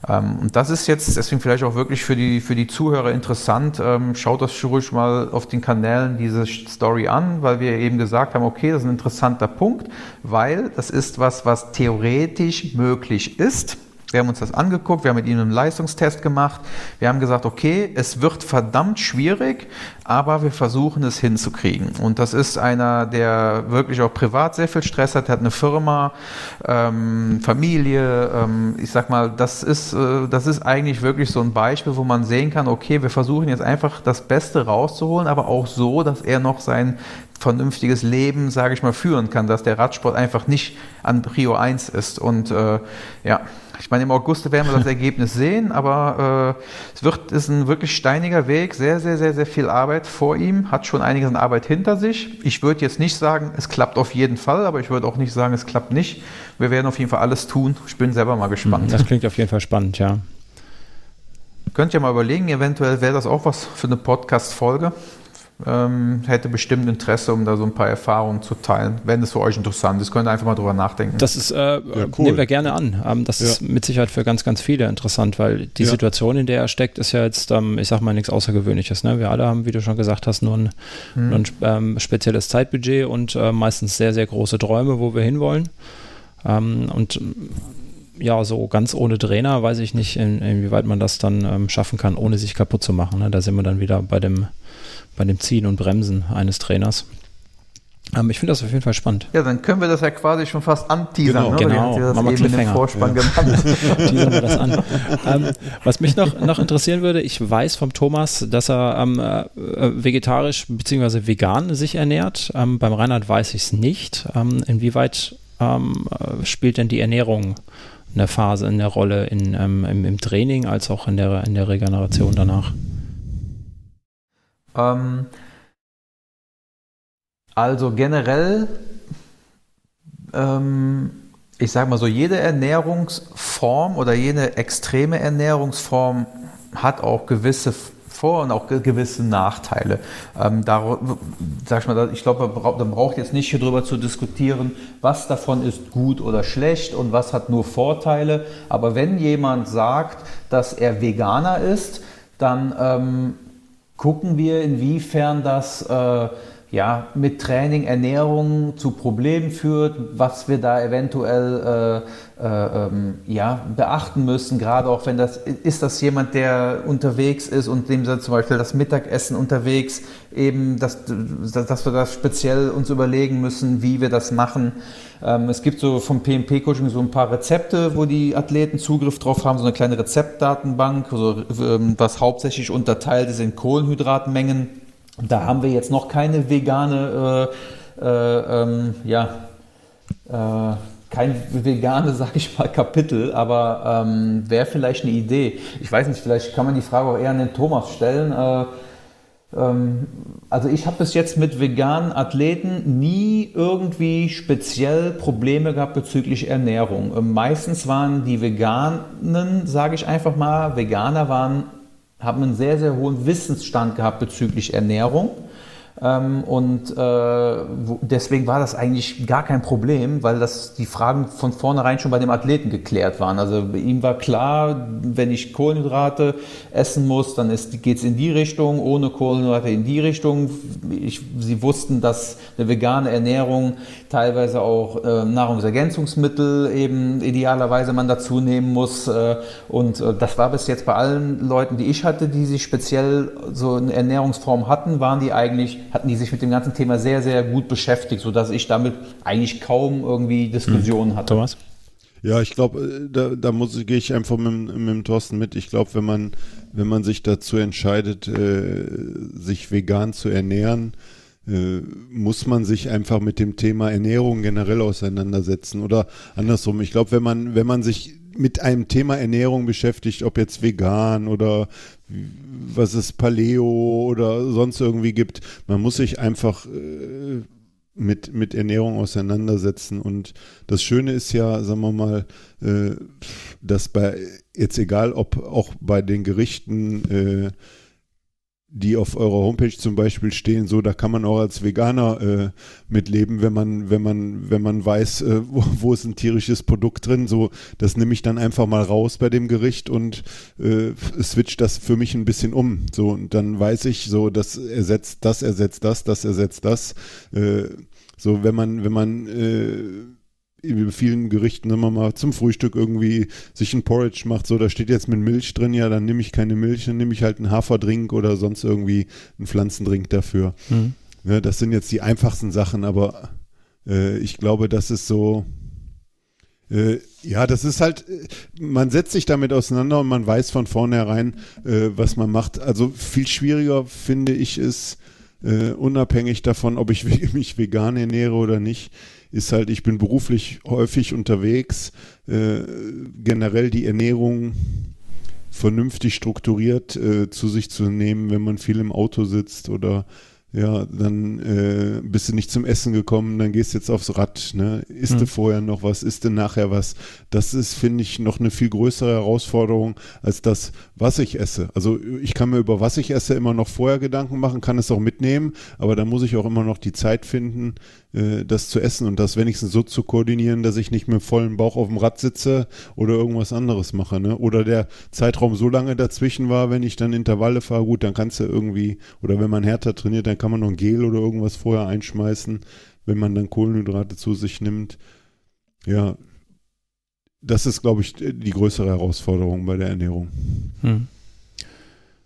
Ähm, und das ist jetzt deswegen vielleicht auch wirklich für die, für die Zuhörer interessant. Ähm, schaut das ruhig mal auf den Kanälen diese Story an, weil wir eben gesagt haben, okay, das ist ein interessanter Punkt, weil das ist was, was theoretisch möglich ist. Wir haben uns das angeguckt, wir haben mit ihnen einen Leistungstest gemacht. Wir haben gesagt, okay, es wird verdammt schwierig, aber wir versuchen es hinzukriegen. Und das ist einer, der wirklich auch privat sehr viel Stress hat, hat eine Firma, ähm, Familie. Ähm, ich sag mal, das ist, äh, das ist eigentlich wirklich so ein Beispiel, wo man sehen kann, okay, wir versuchen jetzt einfach das Beste rauszuholen, aber auch so, dass er noch sein vernünftiges Leben, sage ich mal, führen kann, dass der Radsport einfach nicht an Prio 1 ist. Und äh, ja, ich meine, im August werden wir das Ergebnis sehen, aber äh, es wird, ist ein wirklich steiniger Weg, sehr, sehr, sehr, sehr viel Arbeit vor ihm, hat schon einiges an Arbeit hinter sich. Ich würde jetzt nicht sagen, es klappt auf jeden Fall, aber ich würde auch nicht sagen, es klappt nicht. Wir werden auf jeden Fall alles tun. Ich bin selber mal gespannt. Das klingt auf jeden Fall spannend, ja. Könnt ihr mal überlegen, eventuell wäre das auch was für eine Podcast-Folge ähm, hätte bestimmt Interesse, um da so ein paar Erfahrungen zu teilen, wenn es für euch interessant ist. Könnt ihr einfach mal drüber nachdenken. Das ist, äh, ja, cool. nehmen wir gerne an. Ähm, das ja. ist mit Sicherheit für ganz, ganz viele interessant, weil die ja. Situation, in der er steckt, ist ja jetzt, ähm, ich sag mal, nichts Außergewöhnliches. Ne? Wir alle haben, wie du schon gesagt hast, nur ein, hm. nur ein ähm, spezielles Zeitbudget und äh, meistens sehr, sehr große Träume, wo wir hinwollen. Ähm, und ja, so ganz ohne Trainer weiß ich nicht, in, inwieweit man das dann ähm, schaffen kann, ohne sich kaputt zu machen. Ne? Da sind wir dann wieder bei dem bei dem Ziehen und Bremsen eines Trainers. Ähm, ich finde das auf jeden Fall spannend. Ja, dann können wir das ja quasi schon fast anteasern. Genau, ne? genau. Machen wir den Vorspann ja. gemacht. [LAUGHS] Teasern wir das an. Ähm, was mich noch, noch interessieren würde, ich weiß vom Thomas, dass er ähm, äh, vegetarisch bzw. vegan sich ernährt. Ähm, beim Reinhard weiß ich es nicht. Ähm, inwieweit ähm, äh, spielt denn die Ernährung eine Phase, eine Rolle in, im, im, Training als auch in der, in der Regeneration danach? Ähm, also generell, ähm, ich sage mal so, jede Ernährungsform oder jede extreme Ernährungsform hat auch gewisse vor- und auch gewisse Nachteile. Ähm, da, sag ich ich glaube, man braucht jetzt nicht hier drüber zu diskutieren, was davon ist gut oder schlecht und was hat nur Vorteile. Aber wenn jemand sagt, dass er Veganer ist, dann ähm, gucken wir, inwiefern das äh, ja, mit Training, Ernährung zu Problemen führt, was wir da eventuell äh, äh, ähm, ja, beachten müssen, gerade auch wenn das, ist das jemand, der unterwegs ist und dem zum Beispiel das Mittagessen unterwegs, eben, dass, dass wir das speziell uns überlegen müssen, wie wir das machen. Ähm, es gibt so vom PMP-Coaching so ein paar Rezepte, wo die Athleten Zugriff drauf haben, so eine kleine Rezeptdatenbank, also, was hauptsächlich unterteilt ist in Kohlenhydratmengen. Da haben wir jetzt noch keine vegane, äh, äh, ähm, ja, äh, kein vegane, [LAUGHS] sag ich mal, Kapitel, aber ähm, wäre vielleicht eine Idee. Ich weiß nicht, vielleicht kann man die Frage auch eher an den Thomas stellen. Äh, ähm, also ich habe bis jetzt mit veganen Athleten nie irgendwie speziell Probleme gehabt bezüglich Ernährung. Ähm, meistens waren die Veganen, sage ich einfach mal, Veganer waren, haben einen sehr, sehr hohen Wissensstand gehabt bezüglich Ernährung. Ähm, und äh, deswegen war das eigentlich gar kein Problem, weil das die Fragen von vornherein schon bei dem Athleten geklärt waren. Also ihm war klar, wenn ich Kohlenhydrate essen muss, dann geht es in die Richtung, ohne Kohlenhydrate in die Richtung. Ich, sie wussten, dass eine vegane Ernährung teilweise auch äh, Nahrungsergänzungsmittel eben idealerweise man dazu nehmen muss. Äh, und äh, das war bis jetzt bei allen Leuten, die ich hatte, die sich speziell so eine Ernährungsform hatten, waren die eigentlich hatten die sich mit dem ganzen Thema sehr, sehr gut beschäftigt, sodass ich damit eigentlich kaum irgendwie Diskussionen hm. hatte. Thomas? Ja, ich glaube, äh, da, da muss gehe ich einfach mit, mit dem Thorsten mit. Ich glaube, wenn man, wenn man sich dazu entscheidet, äh, sich vegan zu ernähren, äh, muss man sich einfach mit dem Thema Ernährung generell auseinandersetzen. Oder andersrum, ich glaube, wenn man, wenn man sich mit einem Thema Ernährung beschäftigt, ob jetzt vegan oder was es Paleo oder sonst irgendwie gibt, man muss sich einfach äh, mit, mit Ernährung auseinandersetzen. Und das Schöne ist ja, sagen wir mal, äh, dass bei, jetzt egal ob auch bei den Gerichten, äh, die auf eurer Homepage zum Beispiel stehen, so da kann man auch als Veganer äh, mitleben, wenn man, wenn man, wenn man weiß, äh, wo, wo ist ein tierisches Produkt drin. So, das nehme ich dann einfach mal raus bei dem Gericht und äh, switcht das für mich ein bisschen um. So, und dann weiß ich, so, das ersetzt das, ersetzt das, das ersetzt das. Äh, so, wenn man, wenn man äh, in vielen Gerichten immer mal zum Frühstück irgendwie sich ein Porridge macht, so da steht jetzt mit Milch drin, ja, dann nehme ich keine Milch, dann nehme ich halt einen Haferdrink oder sonst irgendwie einen Pflanzendrink dafür. Mhm. Ja, das sind jetzt die einfachsten Sachen, aber äh, ich glaube, das ist so, äh, ja, das ist halt, äh, man setzt sich damit auseinander und man weiß von vornherein, äh, was man macht. Also viel schwieriger finde ich es, äh, unabhängig davon, ob ich [LAUGHS] mich vegan ernähre oder nicht, ist halt, ich bin beruflich häufig unterwegs, äh, generell die Ernährung vernünftig strukturiert äh, zu sich zu nehmen, wenn man viel im Auto sitzt oder ja, dann äh, bist du nicht zum Essen gekommen, dann gehst du jetzt aufs Rad, ne? Isst mhm. du vorher noch was, isst du nachher was? Das ist, finde ich, noch eine viel größere Herausforderung als das, was ich esse. Also ich kann mir über was ich esse immer noch vorher Gedanken machen, kann es auch mitnehmen, aber da muss ich auch immer noch die Zeit finden, äh, das zu essen und das wenigstens so zu koordinieren, dass ich nicht mit vollem Bauch auf dem Rad sitze oder irgendwas anderes mache. Ne? Oder der Zeitraum so lange dazwischen war, wenn ich dann Intervalle fahre, gut, dann kannst du irgendwie, oder wenn man härter trainiert, dann kann man noch ein Gel oder irgendwas vorher einschmeißen, wenn man dann Kohlenhydrate zu sich nimmt. Ja, das ist, glaube ich, die größere Herausforderung bei der Ernährung. Hm.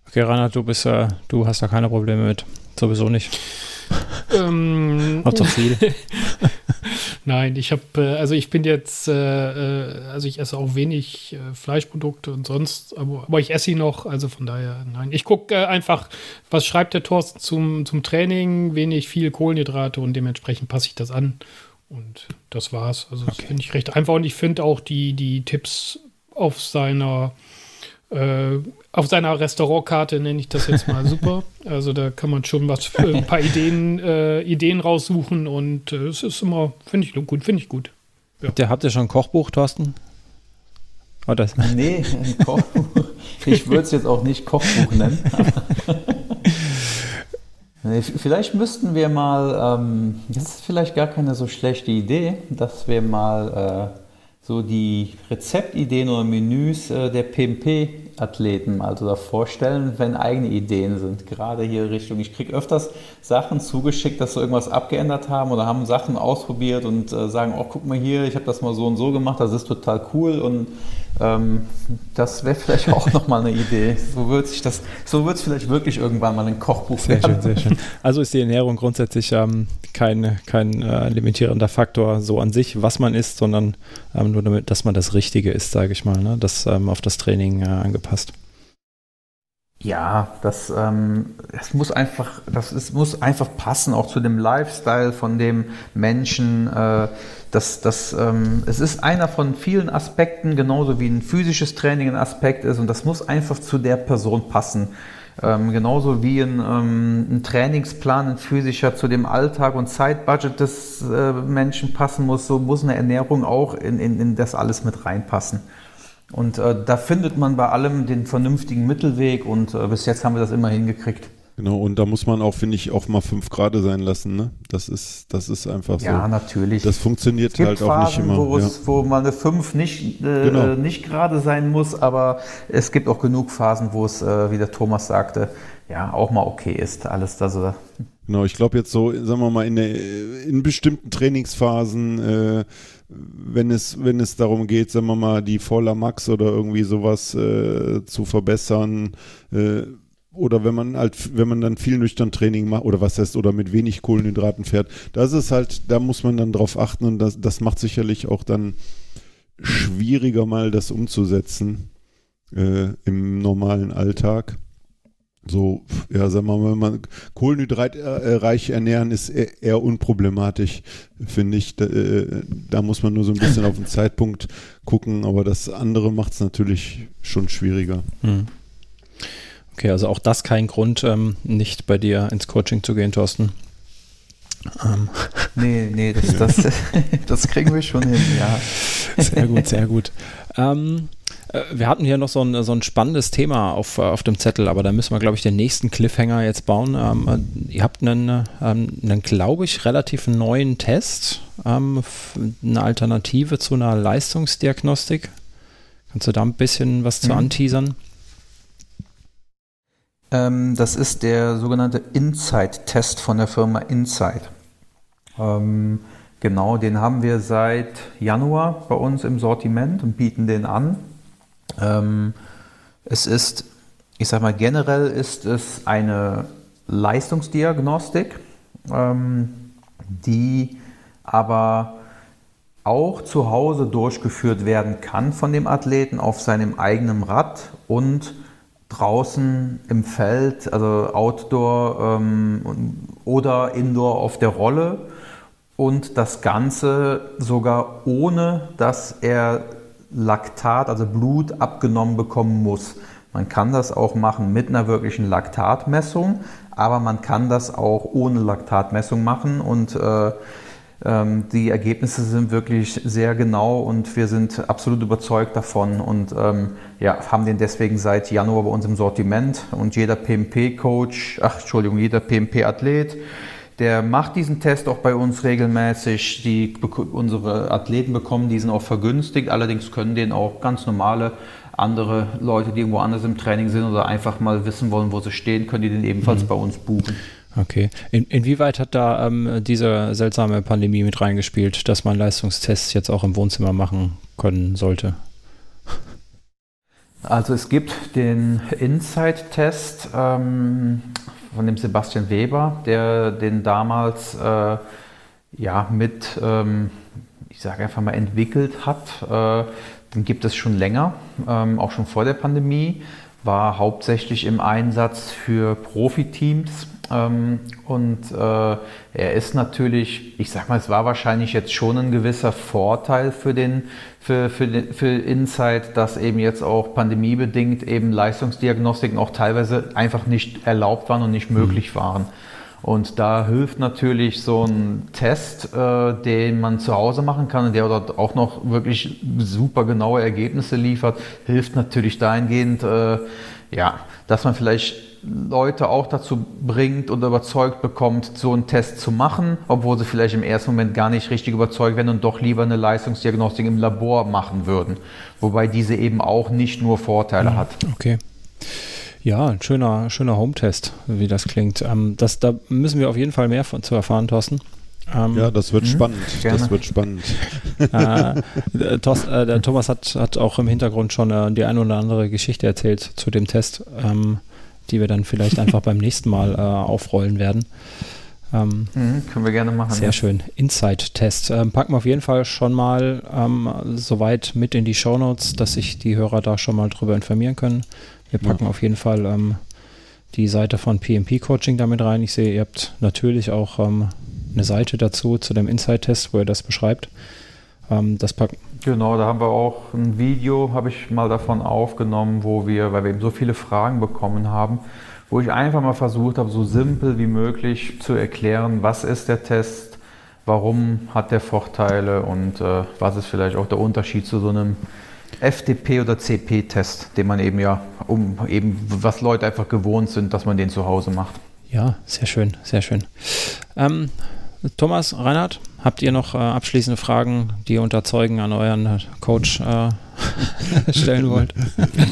Okay, Reinhard, du bist ja, du hast da keine Probleme mit. Sowieso nicht. Ähm, Macht doch viel. [LAUGHS] Nein, ich habe, äh, also ich bin jetzt, äh, äh, also ich esse auch wenig Fleischprodukte und sonst, aber, aber, ich esse sie noch, also von daher, nein. Ich gucke einfach, was schreibt der Thorsten zum, zum Training, wenig, viel Kohlenhydrate und dementsprechend passe ich das an. Und das war's. Also okay. das finde ich recht einfach und ich finde auch die, die Tipps auf seiner äh, auf seiner Restaurantkarte nenne ich das jetzt mal [LAUGHS] super. Also da kann man schon was für ein paar Ideen, äh, Ideen raussuchen und äh, es ist immer, finde ich gut, finde ich gut. Ja. Habt, ihr, habt ihr schon ein Kochbuch, Thorsten? Oder? Nee, ein Kochbuch. Ich würde es jetzt auch nicht Kochbuch nennen. [LAUGHS] vielleicht müssten wir mal, ähm, das ist vielleicht gar keine so schlechte Idee, dass wir mal äh, so die Rezeptideen oder Menüs äh, der PMP-Athleten also da vorstellen, wenn eigene Ideen sind. Gerade hier Richtung, ich kriege öfters Sachen zugeschickt, dass sie irgendwas abgeändert haben oder haben Sachen ausprobiert und äh, sagen, oh, guck mal hier, ich habe das mal so und so gemacht, das ist total cool und ähm, das wäre vielleicht auch nochmal eine Idee. So wird sich das, so wird es vielleicht wirklich irgendwann mal ein Kochbuch sehr werden. Schön, sehr schön. Also ist die Ernährung grundsätzlich ähm, kein, kein äh, limitierender Faktor so an sich, was man isst, sondern ähm, nur damit, dass man das Richtige isst, sage ich mal, ne? das ähm, auf das Training äh, angepasst. Ja, das, ähm, das muss einfach, das ist, muss einfach passen, auch zu dem Lifestyle von dem Menschen. Äh, das, das, ähm, es ist einer von vielen Aspekten, genauso wie ein physisches Training ein Aspekt ist, und das muss einfach zu der Person passen. Ähm, genauso wie ein, ähm, ein, Trainingsplan, ein physischer zu dem Alltag und Zeitbudget des äh, Menschen passen muss, so muss eine Ernährung auch in, in, in das alles mit reinpassen. Und äh, da findet man bei allem den vernünftigen Mittelweg und äh, bis jetzt haben wir das immer hingekriegt. Genau, und da muss man auch, finde ich, auch mal fünf Grad sein lassen. Ne? Das, ist, das ist einfach so. Ja, natürlich. Das funktioniert halt auch nicht immer. Wo, es, wo mal eine fünf nicht, äh, genau. nicht gerade sein muss, aber es gibt auch genug Phasen, wo es, äh, wie der Thomas sagte, ja, auch mal okay ist. Alles da so. Genau, ich glaube jetzt so, sagen wir mal, in, der, in bestimmten Trainingsphasen, äh, wenn es, wenn es darum geht, sagen wir mal, die Voller Max oder irgendwie sowas äh, zu verbessern, äh, oder wenn man halt, wenn man dann viel nüchtern Training macht, oder was heißt, oder mit wenig Kohlenhydraten fährt, das ist halt, da muss man dann drauf achten und das, das macht sicherlich auch dann schwieriger mal das umzusetzen äh, im normalen Alltag. So, ja, sagen wir mal, wenn man kohlenhydratreich ernähren ist eher, eher unproblematisch, finde ich. Da, äh, da, muss man nur so ein bisschen auf den [LAUGHS] Zeitpunkt gucken, aber das andere macht es natürlich schon schwieriger. Hm. Okay, also auch das kein Grund, ähm, nicht bei dir ins Coaching zu gehen, Thorsten. Ähm. [LAUGHS] Nee, nee, das, das, [LAUGHS] das kriegen wir schon hin, ja. Sehr gut, sehr gut. Ähm, äh, wir hatten hier noch so ein, so ein spannendes Thema auf, äh, auf dem Zettel, aber da müssen wir, glaube ich, den nächsten Cliffhanger jetzt bauen. Ähm, äh, ihr habt einen, ähm, einen glaube ich, relativ neuen Test, ähm, eine Alternative zu einer Leistungsdiagnostik. Kannst du da ein bisschen was zu mhm. anteasern? Ähm, das ist der sogenannte Insight-Test von der Firma Insight. Ähm, genau, den haben wir seit Januar bei uns im Sortiment und bieten den an. Ähm, es ist, ich sag mal, generell ist es eine Leistungsdiagnostik, ähm, die aber auch zu Hause durchgeführt werden kann von dem Athleten auf seinem eigenen Rad und draußen im Feld, also Outdoor ähm, oder Indoor auf der Rolle. Und das Ganze sogar ohne, dass er Laktat, also Blut abgenommen bekommen muss. Man kann das auch machen mit einer wirklichen Laktatmessung, aber man kann das auch ohne Laktatmessung machen und äh, ähm, die Ergebnisse sind wirklich sehr genau und wir sind absolut überzeugt davon und ähm, ja, haben den deswegen seit Januar bei uns im Sortiment und jeder PMP-Coach, ach Entschuldigung, jeder PMP-Athlet, der macht diesen Test auch bei uns regelmäßig. Die, unsere Athleten bekommen diesen auch vergünstigt. Allerdings können den auch ganz normale andere Leute, die irgendwo anders im Training sind oder einfach mal wissen wollen, wo sie stehen, können die den ebenfalls mhm. bei uns buchen. Okay. In, inwieweit hat da ähm, diese seltsame Pandemie mit reingespielt, dass man Leistungstests jetzt auch im Wohnzimmer machen können sollte? Also es gibt den Insight-Test ähm, von dem Sebastian Weber, der den damals äh, ja, mit, ähm, ich sage einfach mal, entwickelt hat. Äh, den gibt es schon länger, ähm, auch schon vor der Pandemie, war hauptsächlich im Einsatz für Profiteams und äh, er ist natürlich, ich sag mal, es war wahrscheinlich jetzt schon ein gewisser Vorteil für den, für, für, den, für Insight, dass eben jetzt auch pandemiebedingt eben Leistungsdiagnostiken auch teilweise einfach nicht erlaubt waren und nicht möglich mhm. waren. Und da hilft natürlich so ein Test, äh, den man zu Hause machen kann und der dort auch noch wirklich super genaue Ergebnisse liefert, hilft natürlich dahingehend, äh, ja, dass man vielleicht Leute auch dazu bringt und überzeugt bekommt, so einen Test zu machen, obwohl sie vielleicht im ersten Moment gar nicht richtig überzeugt werden und doch lieber eine Leistungsdiagnostik im Labor machen würden. Wobei diese eben auch nicht nur Vorteile mhm. hat. Okay. Ja, ein schöner, schöner Home-Test, wie das klingt. Ähm, das, da müssen wir auf jeden Fall mehr von, zu erfahren, Thorsten. Ähm, ja, das wird mh, spannend. Gerne. Das wird spannend. [LAUGHS] äh, Thorst, äh, der Thomas hat, hat auch im Hintergrund schon äh, die eine oder andere Geschichte erzählt zu dem Test. Ähm, die wir dann vielleicht einfach beim nächsten Mal äh, aufrollen werden. Ähm, mhm, können wir gerne machen. Sehr ja. schön. Insight-Test. Ähm, packen wir auf jeden Fall schon mal ähm, soweit mit in die Shownotes, dass sich die Hörer da schon mal drüber informieren können. Wir packen ja. auf jeden Fall ähm, die Seite von PMP Coaching damit rein. Ich sehe, ihr habt natürlich auch ähm, eine Seite dazu zu dem Insight-Test, wo ihr das beschreibt. Ähm, das packen Genau, da haben wir auch ein Video, habe ich mal davon aufgenommen, wo wir, weil wir eben so viele Fragen bekommen haben, wo ich einfach mal versucht habe, so simpel wie möglich zu erklären, was ist der Test, warum hat der Vorteile und äh, was ist vielleicht auch der Unterschied zu so einem FDP oder CP-Test, den man eben ja, um eben, was Leute einfach gewohnt sind, dass man den zu Hause macht. Ja, sehr schön, sehr schön. Ähm, Thomas, Reinhard, habt ihr noch äh, abschließende Fragen, die ihr unter Zeugen an euren Coach äh, [LAUGHS] stellen wollt?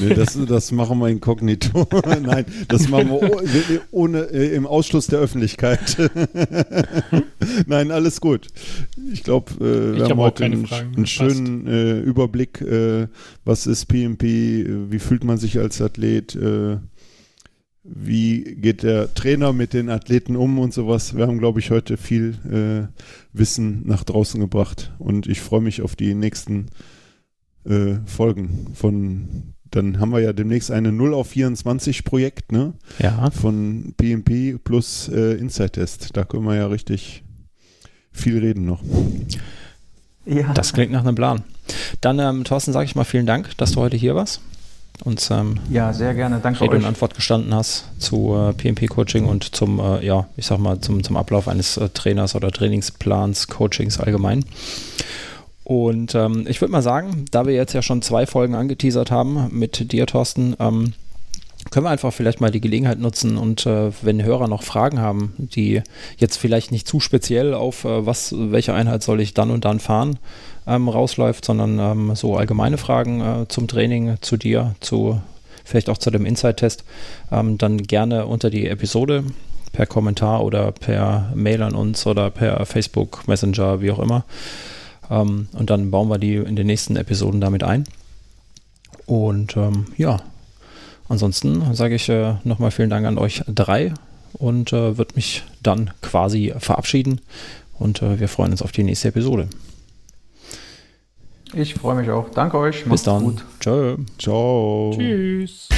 nee, das, das machen wir inkognito. [LAUGHS] Nein, das machen wir ohne, äh, im Ausschluss der Öffentlichkeit. [LAUGHS] Nein, alles gut. Ich glaube, äh, wir ich haben heute einen, einen schönen äh, Überblick, äh, was ist PMP, wie fühlt man sich als Athlet, wie geht der Trainer mit den Athleten um und sowas. Wir haben, glaube ich, heute viel äh, Wissen nach draußen gebracht und ich freue mich auf die nächsten äh, Folgen von dann haben wir ja demnächst eine 0 auf 24 Projekt, ne? Ja. Von PMP plus äh, Inside Test. Da können wir ja richtig viel reden noch. Ja. Das klingt nach einem Plan. Dann, ähm, Thorsten, sage ich mal vielen Dank, dass du heute hier warst. Und ähm, ja, sehr gerne. Danke Rede euch. und Antwort gestanden hast zu äh, PMP-Coaching und zum, äh, ja, ich sag mal, zum, zum Ablauf eines äh, Trainers oder Trainingsplans, Coachings allgemein. Und ähm, ich würde mal sagen, da wir jetzt ja schon zwei Folgen angeteasert haben mit dir, Thorsten, ähm, können wir einfach vielleicht mal die Gelegenheit nutzen und äh, wenn Hörer noch Fragen haben, die jetzt vielleicht nicht zu speziell auf äh, was, welche Einheit soll ich dann und dann fahren, ähm, rausläuft, sondern ähm, so allgemeine Fragen äh, zum Training, zu dir, zu vielleicht auch zu dem Inside-Test, ähm, dann gerne unter die Episode per Kommentar oder per Mail an uns oder per Facebook Messenger, wie auch immer. Ähm, und dann bauen wir die in den nächsten Episoden damit ein. Und ähm, ja, ansonsten sage ich äh, nochmal vielen Dank an euch drei und äh, würde mich dann quasi verabschieden. Und äh, wir freuen uns auf die nächste Episode. Ich freue mich auch. Danke euch. Bis dann. Gut. Ciao. Ciao. Tschüss.